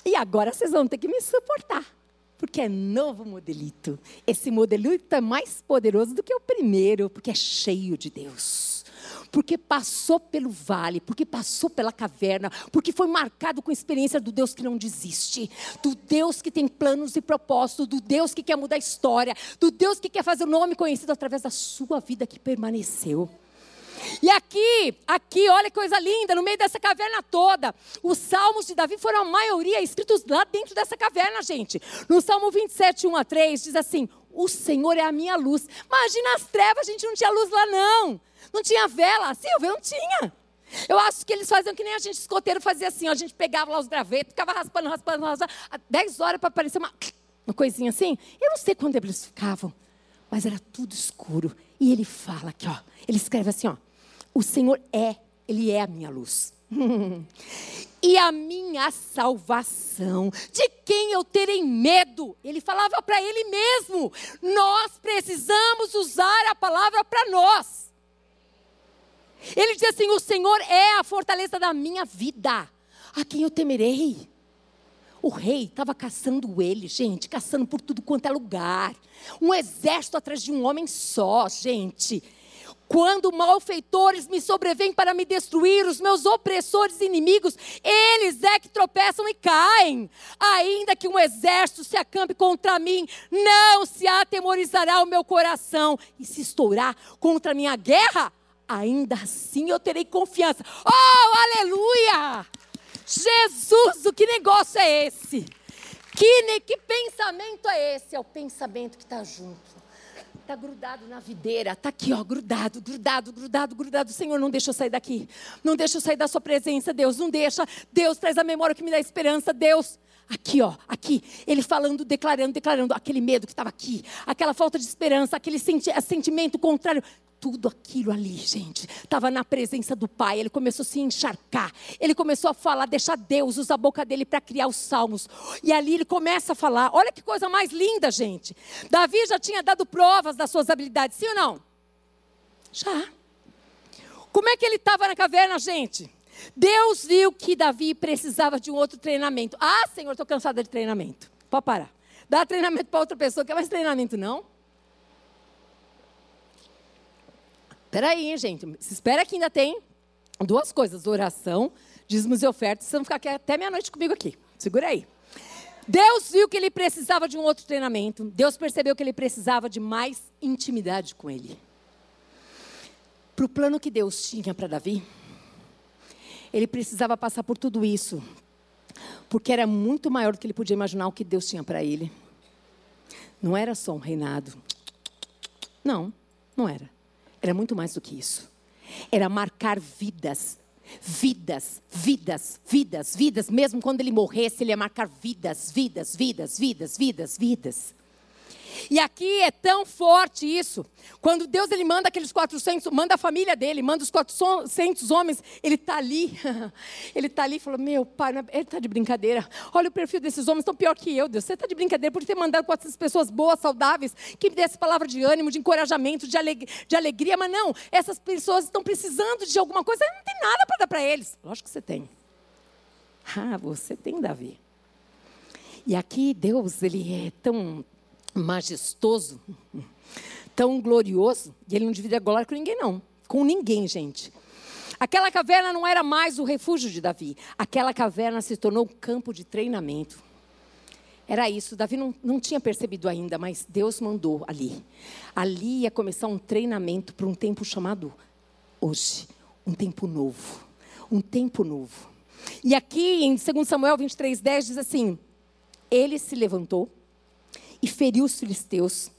A: E agora vocês vão ter que me suportar porque é novo modelito. Esse modelito é mais poderoso do que o primeiro, porque é cheio de Deus. Porque passou pelo vale, porque passou pela caverna, porque foi marcado com a experiência do Deus que não desiste, do Deus que tem planos e propósitos, do Deus que quer mudar a história, do Deus que quer fazer o nome conhecido através da sua vida que permaneceu. E aqui, aqui, olha que coisa linda, no meio dessa caverna toda, os salmos de Davi foram a maioria escritos lá dentro dessa caverna, gente. No Salmo 27, 1 a 3, diz assim: O Senhor é a minha luz. Imagina as trevas, a gente não tinha luz lá, não. Não tinha vela. Silvia, não tinha. Eu acho que eles faziam que nem a gente escoteiro fazia assim, ó, a gente pegava lá os gravetos, ficava raspando, raspando, raspando, 10 horas para aparecer uma, uma coisinha assim. Eu não sei quando eles ficavam, mas era tudo escuro. E ele fala aqui, ó, ele escreve assim, ó, o Senhor é, Ele é a minha luz. e a minha salvação. De quem eu terei medo? Ele falava para ele mesmo. Nós precisamos usar a palavra para nós. Ele diz assim: O Senhor é a fortaleza da minha vida. A quem eu temerei? O rei estava caçando ele, gente, caçando por tudo quanto é lugar. Um exército atrás de um homem só, gente. Quando malfeitores me sobrevêm para me destruir, os meus opressores inimigos, eles é que tropeçam e caem. Ainda que um exército se acampe contra mim, não se atemorizará o meu coração. E se estourar contra a minha guerra, ainda assim eu terei confiança. Oh, aleluia! Jesus, o que negócio é esse? Que, que pensamento é esse? É o pensamento que está junto Está grudado na videira, está aqui, ó, grudado, grudado, grudado, grudado. Senhor, não deixa eu sair daqui. Não deixa eu sair da sua presença, Deus. Não deixa. Deus traz a memória que me dá esperança, Deus. Aqui, ó, aqui, ele falando, declarando, declarando aquele medo que estava aqui, aquela falta de esperança, aquele senti sentimento contrário tudo aquilo ali, gente, estava na presença do Pai. Ele começou a se encharcar. Ele começou a falar, deixar Deus usar a boca dele para criar os salmos. E ali ele começa a falar. Olha que coisa mais linda, gente. Davi já tinha dado provas das suas habilidades, sim ou não? Já. Como é que ele estava na caverna, gente? Deus viu que Davi precisava de um outro treinamento. Ah, Senhor, estou cansada de treinamento. Pode parar. Dá treinamento para outra pessoa, quer mais treinamento, não? Peraí, gente. Se espera que ainda tem duas coisas: oração, dízimos e ofertas. Vocês vão ficar aqui até meia-noite comigo aqui. Segura aí. Deus viu que ele precisava de um outro treinamento. Deus percebeu que ele precisava de mais intimidade com ele. Para o plano que Deus tinha para Davi, ele precisava passar por tudo isso, porque era muito maior do que ele podia imaginar o que Deus tinha para ele. Não era só um reinado. Não, não era. Era muito mais do que isso. Era marcar vidas. Vidas, vidas, vidas, vidas. Mesmo quando ele morresse, ele ia marcar vidas, vidas, vidas, vidas, vidas, vidas. E aqui é tão forte isso. Quando Deus ele manda aqueles 400, manda a família dele, manda os 400 homens, ele está ali. Ele está ali e falou: Meu pai, é, ele está de brincadeira. Olha o perfil desses homens, estão pior que eu, Deus. Você está de brincadeira por ter mandado 400 pessoas boas, saudáveis, que me desse palavra de ânimo, de encorajamento, de, aleg de alegria. Mas não, essas pessoas estão precisando de alguma coisa, não tem nada para dar para eles. Lógico que você tem. Ah, você tem, Davi. E aqui Deus, ele é tão majestoso, tão glorioso, e ele não divide glória com ninguém, não. Com ninguém, gente. Aquela caverna não era mais o refúgio de Davi. Aquela caverna se tornou um campo de treinamento. Era isso. Davi não, não tinha percebido ainda, mas Deus mandou ali. Ali ia começar um treinamento para um tempo chamado hoje. Um tempo novo. Um tempo novo. E aqui em 2 Samuel 23, 10 diz assim: Ele se levantou e feriu os filisteus,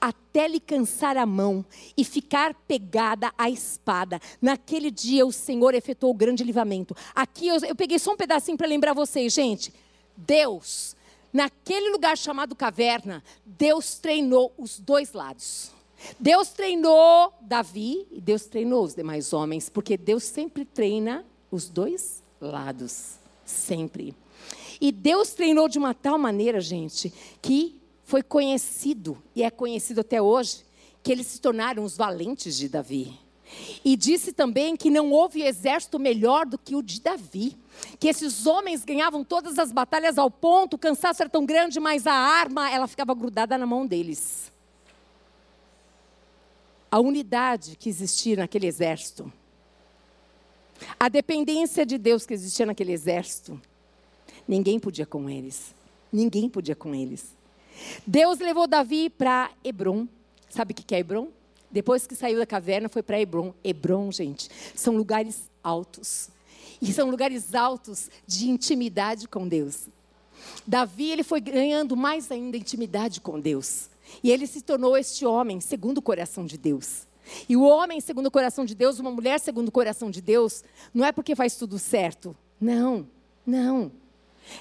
A: até lhe cansar a mão e ficar pegada a espada. Naquele dia o Senhor efetuou o grande livramento. Aqui eu, eu peguei só um pedacinho para lembrar vocês, gente. Deus, naquele lugar chamado caverna, Deus treinou os dois lados. Deus treinou Davi e Deus treinou os demais homens, porque Deus sempre treina os dois lados, sempre. E Deus treinou de uma tal maneira, gente, que foi conhecido, e é conhecido até hoje, que eles se tornaram os valentes de Davi. E disse também que não houve exército melhor do que o de Davi. Que esses homens ganhavam todas as batalhas ao ponto, o cansaço era tão grande, mas a arma ela ficava grudada na mão deles. A unidade que existia naquele exército, a dependência de Deus que existia naquele exército, ninguém podia com eles. Ninguém podia com eles. Deus levou Davi para Hebron. Sabe o que é Hebron? Depois que saiu da caverna, foi para Hebron. Hebron, gente, são lugares altos. E são lugares altos de intimidade com Deus. Davi, ele foi ganhando mais ainda intimidade com Deus. E ele se tornou este homem segundo o coração de Deus. E o homem segundo o coração de Deus, uma mulher segundo o coração de Deus, não é porque faz tudo certo. Não, não.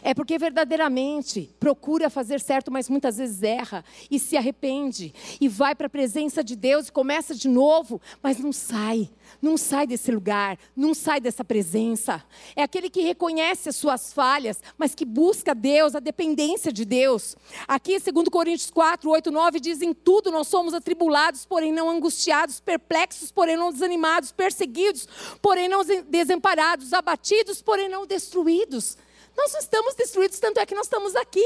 A: É porque verdadeiramente procura fazer certo, mas muitas vezes erra e se arrepende e vai para a presença de Deus e começa de novo, mas não sai, não sai desse lugar, não sai dessa presença. É aquele que reconhece as suas falhas, mas que busca Deus, a dependência de Deus. Aqui, segundo Coríntios 4, 8, 9, diz: em tudo nós somos atribulados, porém não angustiados, perplexos, porém não desanimados, perseguidos, porém não desamparados, abatidos, porém não destruídos. Nós não estamos destruídos, tanto é que nós estamos aqui.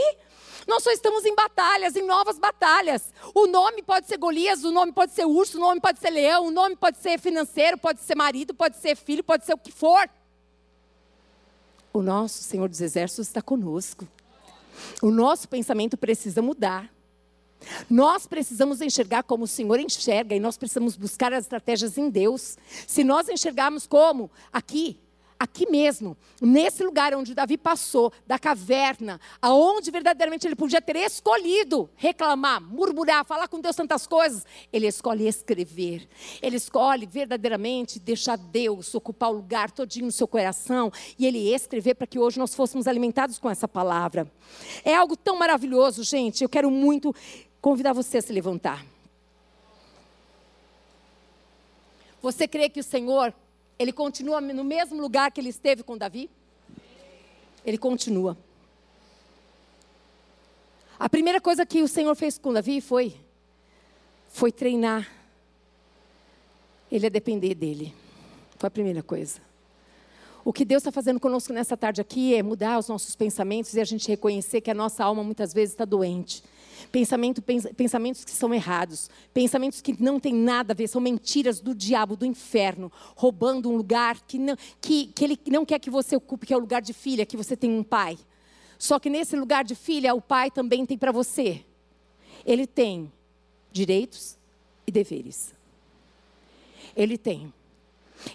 A: Nós só estamos em batalhas, em novas batalhas. O nome pode ser Golias, o nome pode ser urso, o nome pode ser leão, o nome pode ser financeiro, pode ser marido, pode ser filho, pode ser o que for. O nosso Senhor dos Exércitos está conosco. O nosso pensamento precisa mudar. Nós precisamos enxergar como o Senhor enxerga e nós precisamos buscar as estratégias em Deus. Se nós enxergarmos como aqui, aqui mesmo, nesse lugar onde Davi passou, da caverna, aonde verdadeiramente ele podia ter escolhido reclamar, murmurar, falar com Deus tantas coisas, ele escolhe escrever. Ele escolhe verdadeiramente deixar Deus ocupar o lugar todinho no seu coração e ele escrever para que hoje nós fôssemos alimentados com essa palavra. É algo tão maravilhoso, gente. Eu quero muito convidar você a se levantar. Você crê que o Senhor ele continua no mesmo lugar que ele esteve com Davi? Ele continua. A primeira coisa que o Senhor fez com Davi foi foi treinar ele a depender dele. Foi a primeira coisa. O que Deus está fazendo conosco nessa tarde aqui é mudar os nossos pensamentos e a gente reconhecer que a nossa alma muitas vezes está doente. Pensamento, pensamentos que são errados, pensamentos que não têm nada a ver, são mentiras do diabo, do inferno, roubando um lugar que, não, que, que ele não quer que você ocupe, que é o lugar de filha, que você tem um pai. Só que nesse lugar de filha, o pai também tem para você. Ele tem direitos e deveres. Ele tem.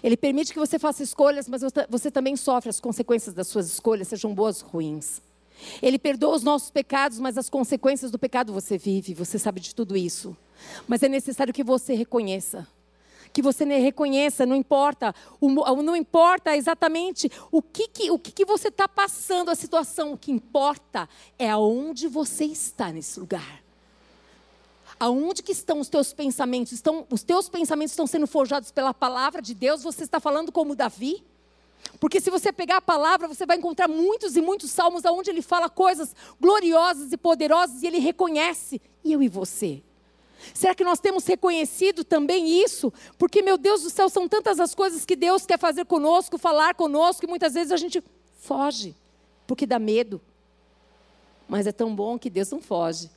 A: Ele permite que você faça escolhas, mas você também sofre as consequências das suas escolhas, sejam boas ou ruins. Ele perdoa os nossos pecados, mas as consequências do pecado você vive, você sabe de tudo isso. Mas é necessário que você reconheça. Que você reconheça, não importa, não importa exatamente o que, que o que, que você está passando, a situação, o que importa é aonde você está nesse lugar. Aonde que estão os teus pensamentos? Estão, os teus pensamentos estão sendo forjados pela palavra de Deus? Você está falando como Davi? Porque se você pegar a palavra, você vai encontrar muitos e muitos salmos onde ele fala coisas gloriosas e poderosas e ele reconhece, e eu e você. Será que nós temos reconhecido também isso? Porque, meu Deus do céu, são tantas as coisas que Deus quer fazer conosco, falar conosco, e muitas vezes a gente foge, porque dá medo. Mas é tão bom que Deus não foge.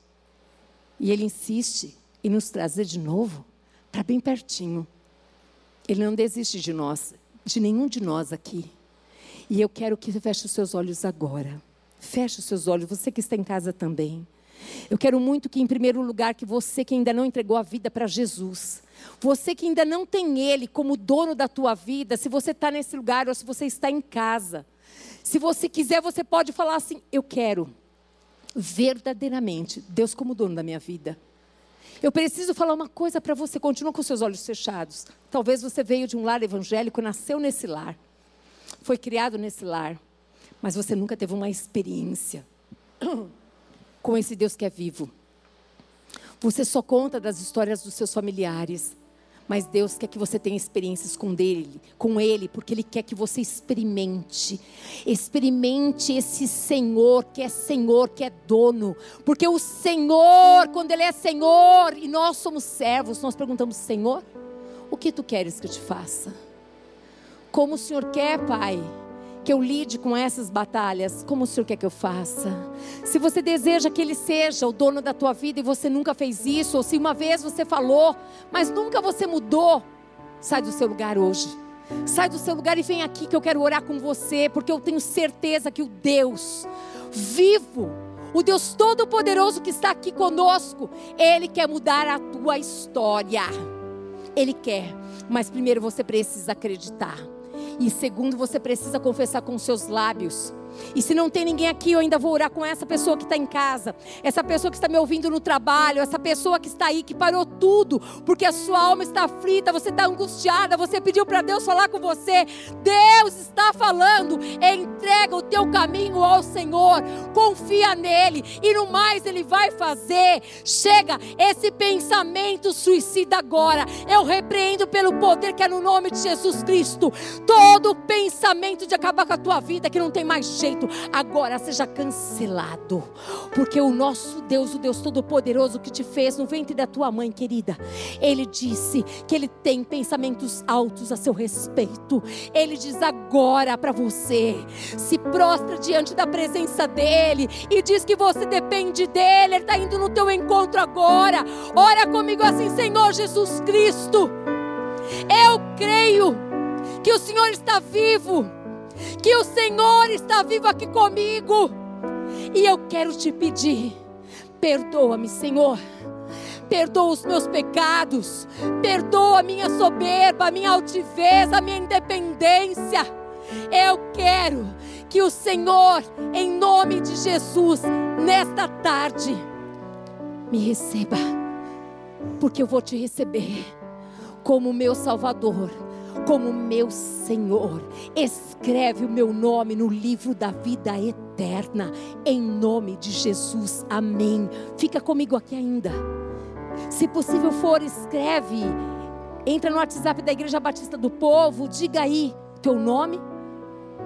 A: E Ele insiste em nos trazer de novo para bem pertinho. Ele não desiste de nós de nenhum de nós aqui. E eu quero que feche os seus olhos agora. Feche os seus olhos, você que está em casa também. Eu quero muito que, em primeiro lugar, que você que ainda não entregou a vida para Jesus, você que ainda não tem Ele como dono da tua vida, se você está nesse lugar ou se você está em casa, se você quiser, você pode falar assim: Eu quero verdadeiramente Deus como dono da minha vida. Eu preciso falar uma coisa para você, continua com seus olhos fechados. Talvez você veio de um lar evangélico, nasceu nesse lar, foi criado nesse lar, mas você nunca teve uma experiência com esse Deus que é vivo. Você só conta das histórias dos seus familiares. Mas Deus quer que você tenha experiências com dele, com ele, porque ele quer que você experimente. Experimente esse Senhor que é Senhor, que é dono. Porque o Senhor, quando ele é Senhor e nós somos servos, nós perguntamos: Senhor, o que tu queres que eu te faça? Como o Senhor quer, Pai? Que eu lide com essas batalhas, como o Senhor quer que eu faça. Se você deseja que Ele seja o dono da tua vida e você nunca fez isso, ou se uma vez você falou, mas nunca você mudou, sai do seu lugar hoje. Sai do seu lugar e vem aqui que eu quero orar com você, porque eu tenho certeza que o Deus vivo, o Deus Todo-Poderoso que está aqui conosco, Ele quer mudar a tua história. Ele quer, mas primeiro você precisa acreditar. E segundo, você precisa confessar com seus lábios E se não tem ninguém aqui, eu ainda vou orar com essa pessoa que está em casa, essa pessoa que está me ouvindo no trabalho, essa pessoa que está aí, que parou tudo, porque a sua alma está aflita, você está angustiada, você pediu para Deus falar com você. Deus está falando, entrega o teu caminho ao Senhor, confia nele, e no mais Ele vai fazer. Chega esse pensamento suicida agora, eu repreendo pelo poder que é no nome de Jesus Cristo, todo pensamento de acabar com a tua vida que não tem mais jeito jeito, agora seja cancelado. Porque o nosso Deus, o Deus Todo-Poderoso que te fez no ventre da tua mãe querida, Ele disse que Ele tem pensamentos altos a seu respeito. Ele diz agora para você: se prostra diante da presença dEle e diz que você depende dEle. Ele está indo no teu encontro agora. Ora comigo assim, Senhor Jesus Cristo. Eu creio que o Senhor está vivo que o Senhor está vivo aqui comigo. E eu quero te pedir, perdoa-me, Senhor. Perdoa os meus pecados, perdoa a minha soberba, a minha altivez, a minha independência. Eu quero que o Senhor, em nome de Jesus, nesta tarde, me receba, porque eu vou te receber como meu Salvador como meu Senhor. Escreve o meu nome no livro da vida eterna, em nome de Jesus. Amém. Fica comigo aqui ainda. Se possível for, escreve. Entra no WhatsApp da Igreja Batista do Povo, diga aí teu nome,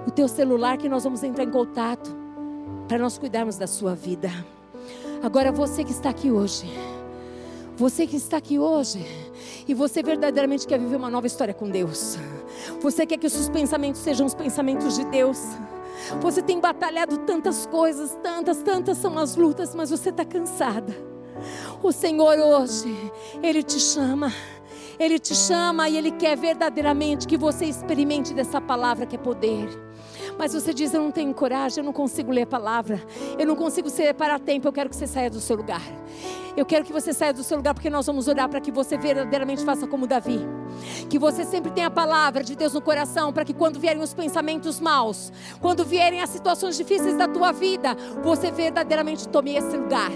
A: o teu celular que nós vamos entrar em contato para nós cuidarmos da sua vida. Agora você que está aqui hoje, você que está aqui hoje e você verdadeiramente quer viver uma nova história com Deus. Você quer que os seus pensamentos sejam os pensamentos de Deus. Você tem batalhado tantas coisas, tantas, tantas são as lutas, mas você está cansada. O Senhor hoje, Ele te chama. Ele te chama e Ele quer verdadeiramente que você experimente dessa palavra que é poder. Mas você diz: Eu não tenho coragem, eu não consigo ler a palavra, eu não consigo separar tempo, eu quero que você saia do seu lugar. Eu quero que você saia do seu lugar, porque nós vamos orar para que você verdadeiramente faça como Davi. Que você sempre tenha a palavra de Deus no coração, para que quando vierem os pensamentos maus, quando vierem as situações difíceis da tua vida, você verdadeiramente tome esse lugar.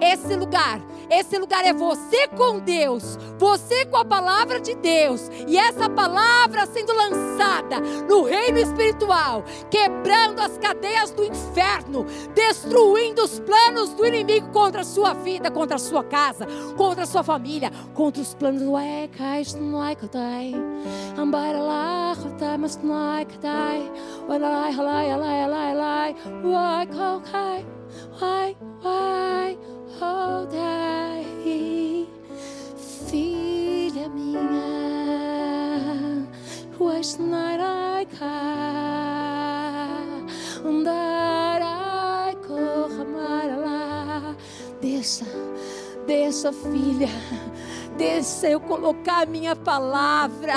A: Esse lugar, esse lugar é você com Deus, você com a palavra de Deus, e essa palavra sendo lançada no reino espiritual, quebrando as cadeias do inferno, destruindo os planos do inimigo contra a sua vida, contra contra a sua casa, contra a sua família, contra os planos do Filha minha, was night I Deixa Deixa, filha, deixa eu colocar a minha palavra,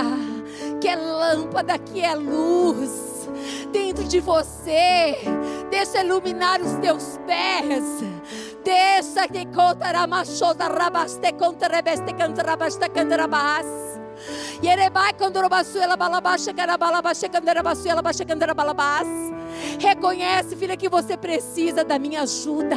A: que é lâmpada, que é luz, dentro de você. Deixa iluminar os teus pés. Deixa que contaramachoda rabaste contarebeste cantarabaste cantarabas. Yerebai Reconhece, filha, que você precisa da minha ajuda.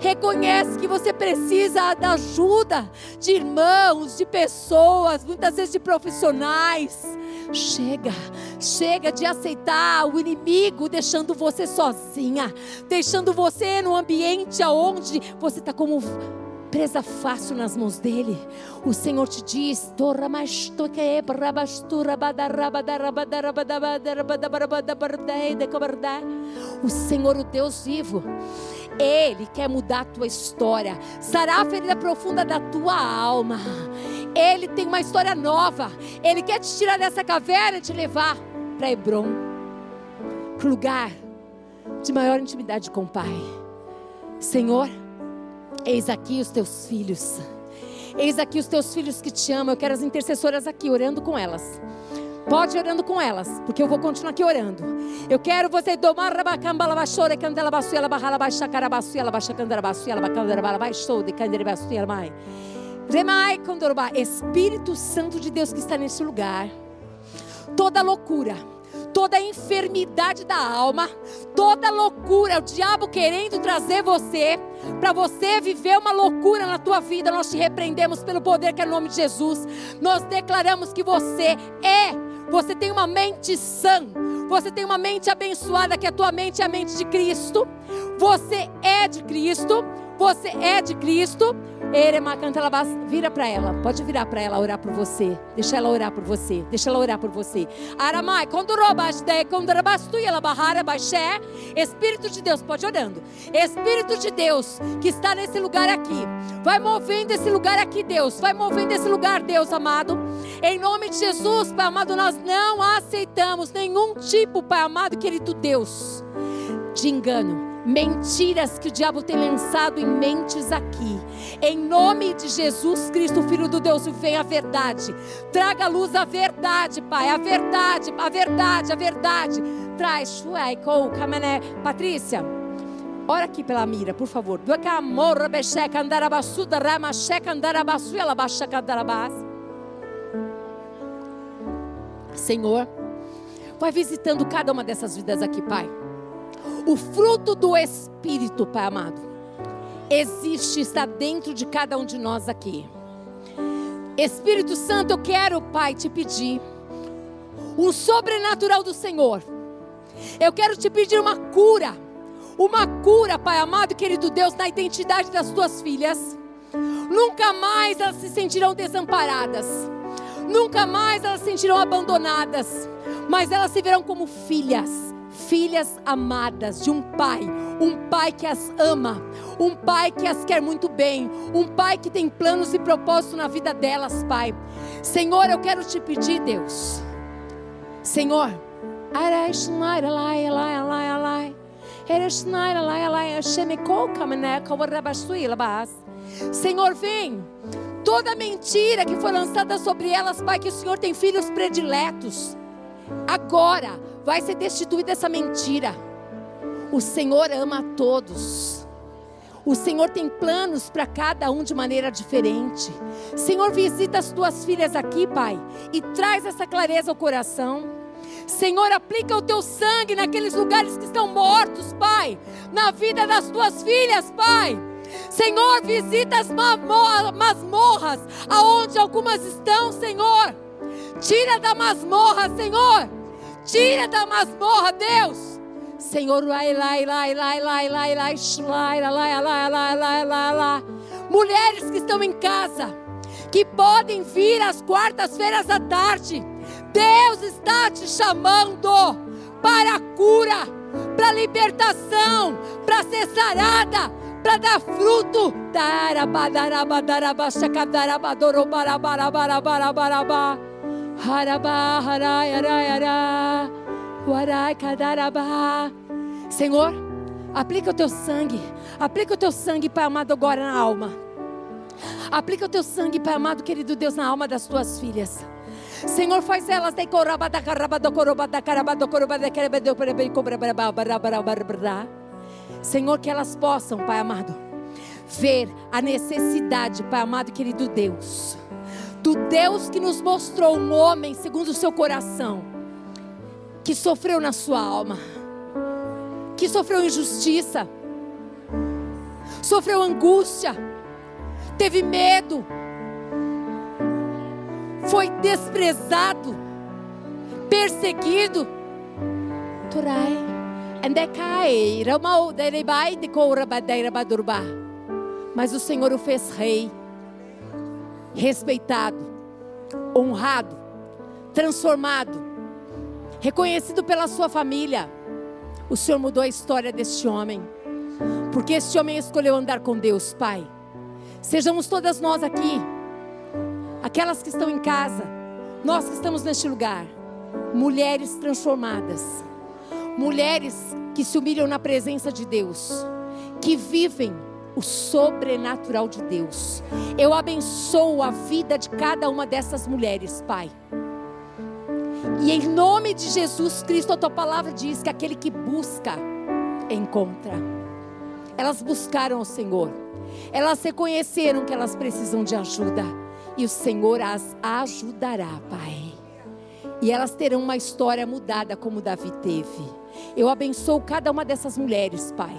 A: Reconhece que você precisa da ajuda de irmãos, de pessoas, muitas vezes de profissionais. Chega, chega de aceitar o inimigo deixando você sozinha, deixando você no ambiente aonde você está como presa fácil nas mãos dele. O Senhor te diz: O Senhor, o Deus vivo, Ele quer mudar a tua história, sarar a ferida profunda da tua alma. Ele tem uma história nova. Ele quer te tirar dessa caverna e te levar para Hebron, para o lugar de maior intimidade com o Pai. Senhor, Eis aqui os teus filhos. Eis aqui os teus filhos que te amam. Eu quero as intercessoras aqui orando com elas. Pode orando com elas, porque eu vou continuar aqui orando. Eu quero você domar rabacambala baixora candela baixuela barrala baixa carabaçuela baixa candela baixuela bacandela bala baixou de candela baixuela mai. Remai condorba, Espírito Santo de Deus que está nesse lugar. Toda loucura, toda enfermidade da alma, toda loucura, o diabo querendo trazer você, para você viver uma loucura na tua vida, nós te repreendemos pelo poder que é o nome de Jesus. Nós declaramos que você é, você tem uma mente sã, você tem uma mente abençoada, que a tua mente é a mente de Cristo. Você é de Cristo, você é de Cristo. Canta vira para ela, pode virar para ela orar por você. Deixa ela orar por você, deixa ela orar por você. Aramai, quando Espírito de Deus, pode orando. Espírito de Deus que está nesse lugar aqui, vai movendo esse lugar aqui, Deus, vai movendo esse lugar, Deus amado. Em nome de Jesus, Pai amado, nós não aceitamos nenhum tipo, Pai amado, querido Deus, de engano mentiras que o diabo tem lançado em mentes aqui. Em nome de Jesus Cristo, Filho do Deus, vem a verdade. Traga à luz a verdade, Pai, a verdade, a verdade, a verdade. Traz, Patrícia, ora aqui pela mira, por favor. Senhor, vai visitando cada uma dessas vidas aqui, Pai. O fruto do Espírito, Pai amado, existe, está dentro de cada um de nós aqui. Espírito Santo, eu quero, Pai, te pedir um sobrenatural do Senhor. Eu quero te pedir uma cura, uma cura, Pai amado, querido Deus, na identidade das tuas filhas. Nunca mais elas se sentirão desamparadas. Nunca mais elas se sentirão abandonadas, mas elas se verão como filhas filhas amadas de um pai, um pai que as ama, um pai que as quer muito bem, um pai que tem planos e propósitos na vida delas, Pai. Senhor, eu quero te pedir, Deus. Senhor, Senhor, vem. Toda mentira que foi lançada sobre elas, Pai, que o Senhor tem filhos prediletos. Agora, vai ser destituída essa mentira. O Senhor ama a todos. O Senhor tem planos para cada um de maneira diferente. Senhor, visita as tuas filhas aqui, Pai, e traz essa clareza ao coração. Senhor, aplica o teu sangue naqueles lugares que estão mortos, Pai, na vida das tuas filhas, Pai. Senhor, visita as masmorras aonde algumas estão, Senhor. Tira da masmorra, Senhor Tira da masmorra, Deus. Senhor, lai, lai, lai, lai, lai, lai, lai, lai, lai, lai, lai, lai, lai, lai. Mulheres que estão em casa, que podem vir às quartas-feiras à tarde. Deus está te chamando para a cura, para a libertação, para ser sarada, para dar fruto. Senhor, aplica o teu sangue, aplica o teu sangue, Pai amado, agora na alma. Aplica o teu sangue, Pai amado, querido Deus, na alma das tuas filhas. Senhor, faz elas Senhor, que elas possam, Pai amado, ver a necessidade, Pai amado, querido Deus do Deus que nos mostrou um homem segundo o seu coração, que sofreu na sua alma, que sofreu injustiça, sofreu angústia, teve medo, foi desprezado, perseguido. Turai, mas o Senhor o fez rei respeitado, honrado, transformado, reconhecido pela sua família. O Senhor mudou a história deste homem, porque este homem escolheu andar com Deus, Pai. Sejamos todas nós aqui, aquelas que estão em casa, nós que estamos neste lugar, mulheres transformadas, mulheres que se humilham na presença de Deus, que vivem o sobrenatural de Deus. Eu abençoo a vida de cada uma dessas mulheres, Pai. E em nome de Jesus Cristo, a tua palavra diz que aquele que busca, encontra. Elas buscaram o Senhor, elas reconheceram que elas precisam de ajuda, e o Senhor as ajudará, Pai. E elas terão uma história mudada como Davi teve. Eu abençoo cada uma dessas mulheres, Pai,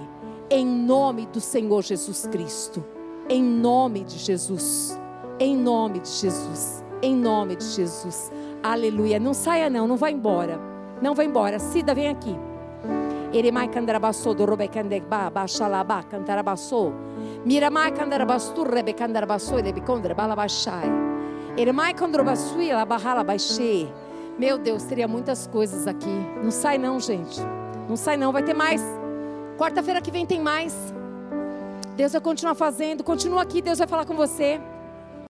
A: em nome do Senhor Jesus Cristo. Em nome de Jesus. Em nome de Jesus. Em nome de Jesus. Aleluia. Não saia não, não vá embora. Não vá embora. Cida, vem aqui. Eremai candarabassou do robe candeba, baixalabá, cantarabassou. Miramai candarabastur, rebe candarabassou, rebe condra, balabachai. Eremai candarabasui, ela barrala baixei. Meu Deus, teria muitas coisas aqui. Não sai não, gente. Não sai não, vai ter mais. Quarta-feira que vem tem mais. Deus vai continuar fazendo. Continua aqui, Deus vai falar com você.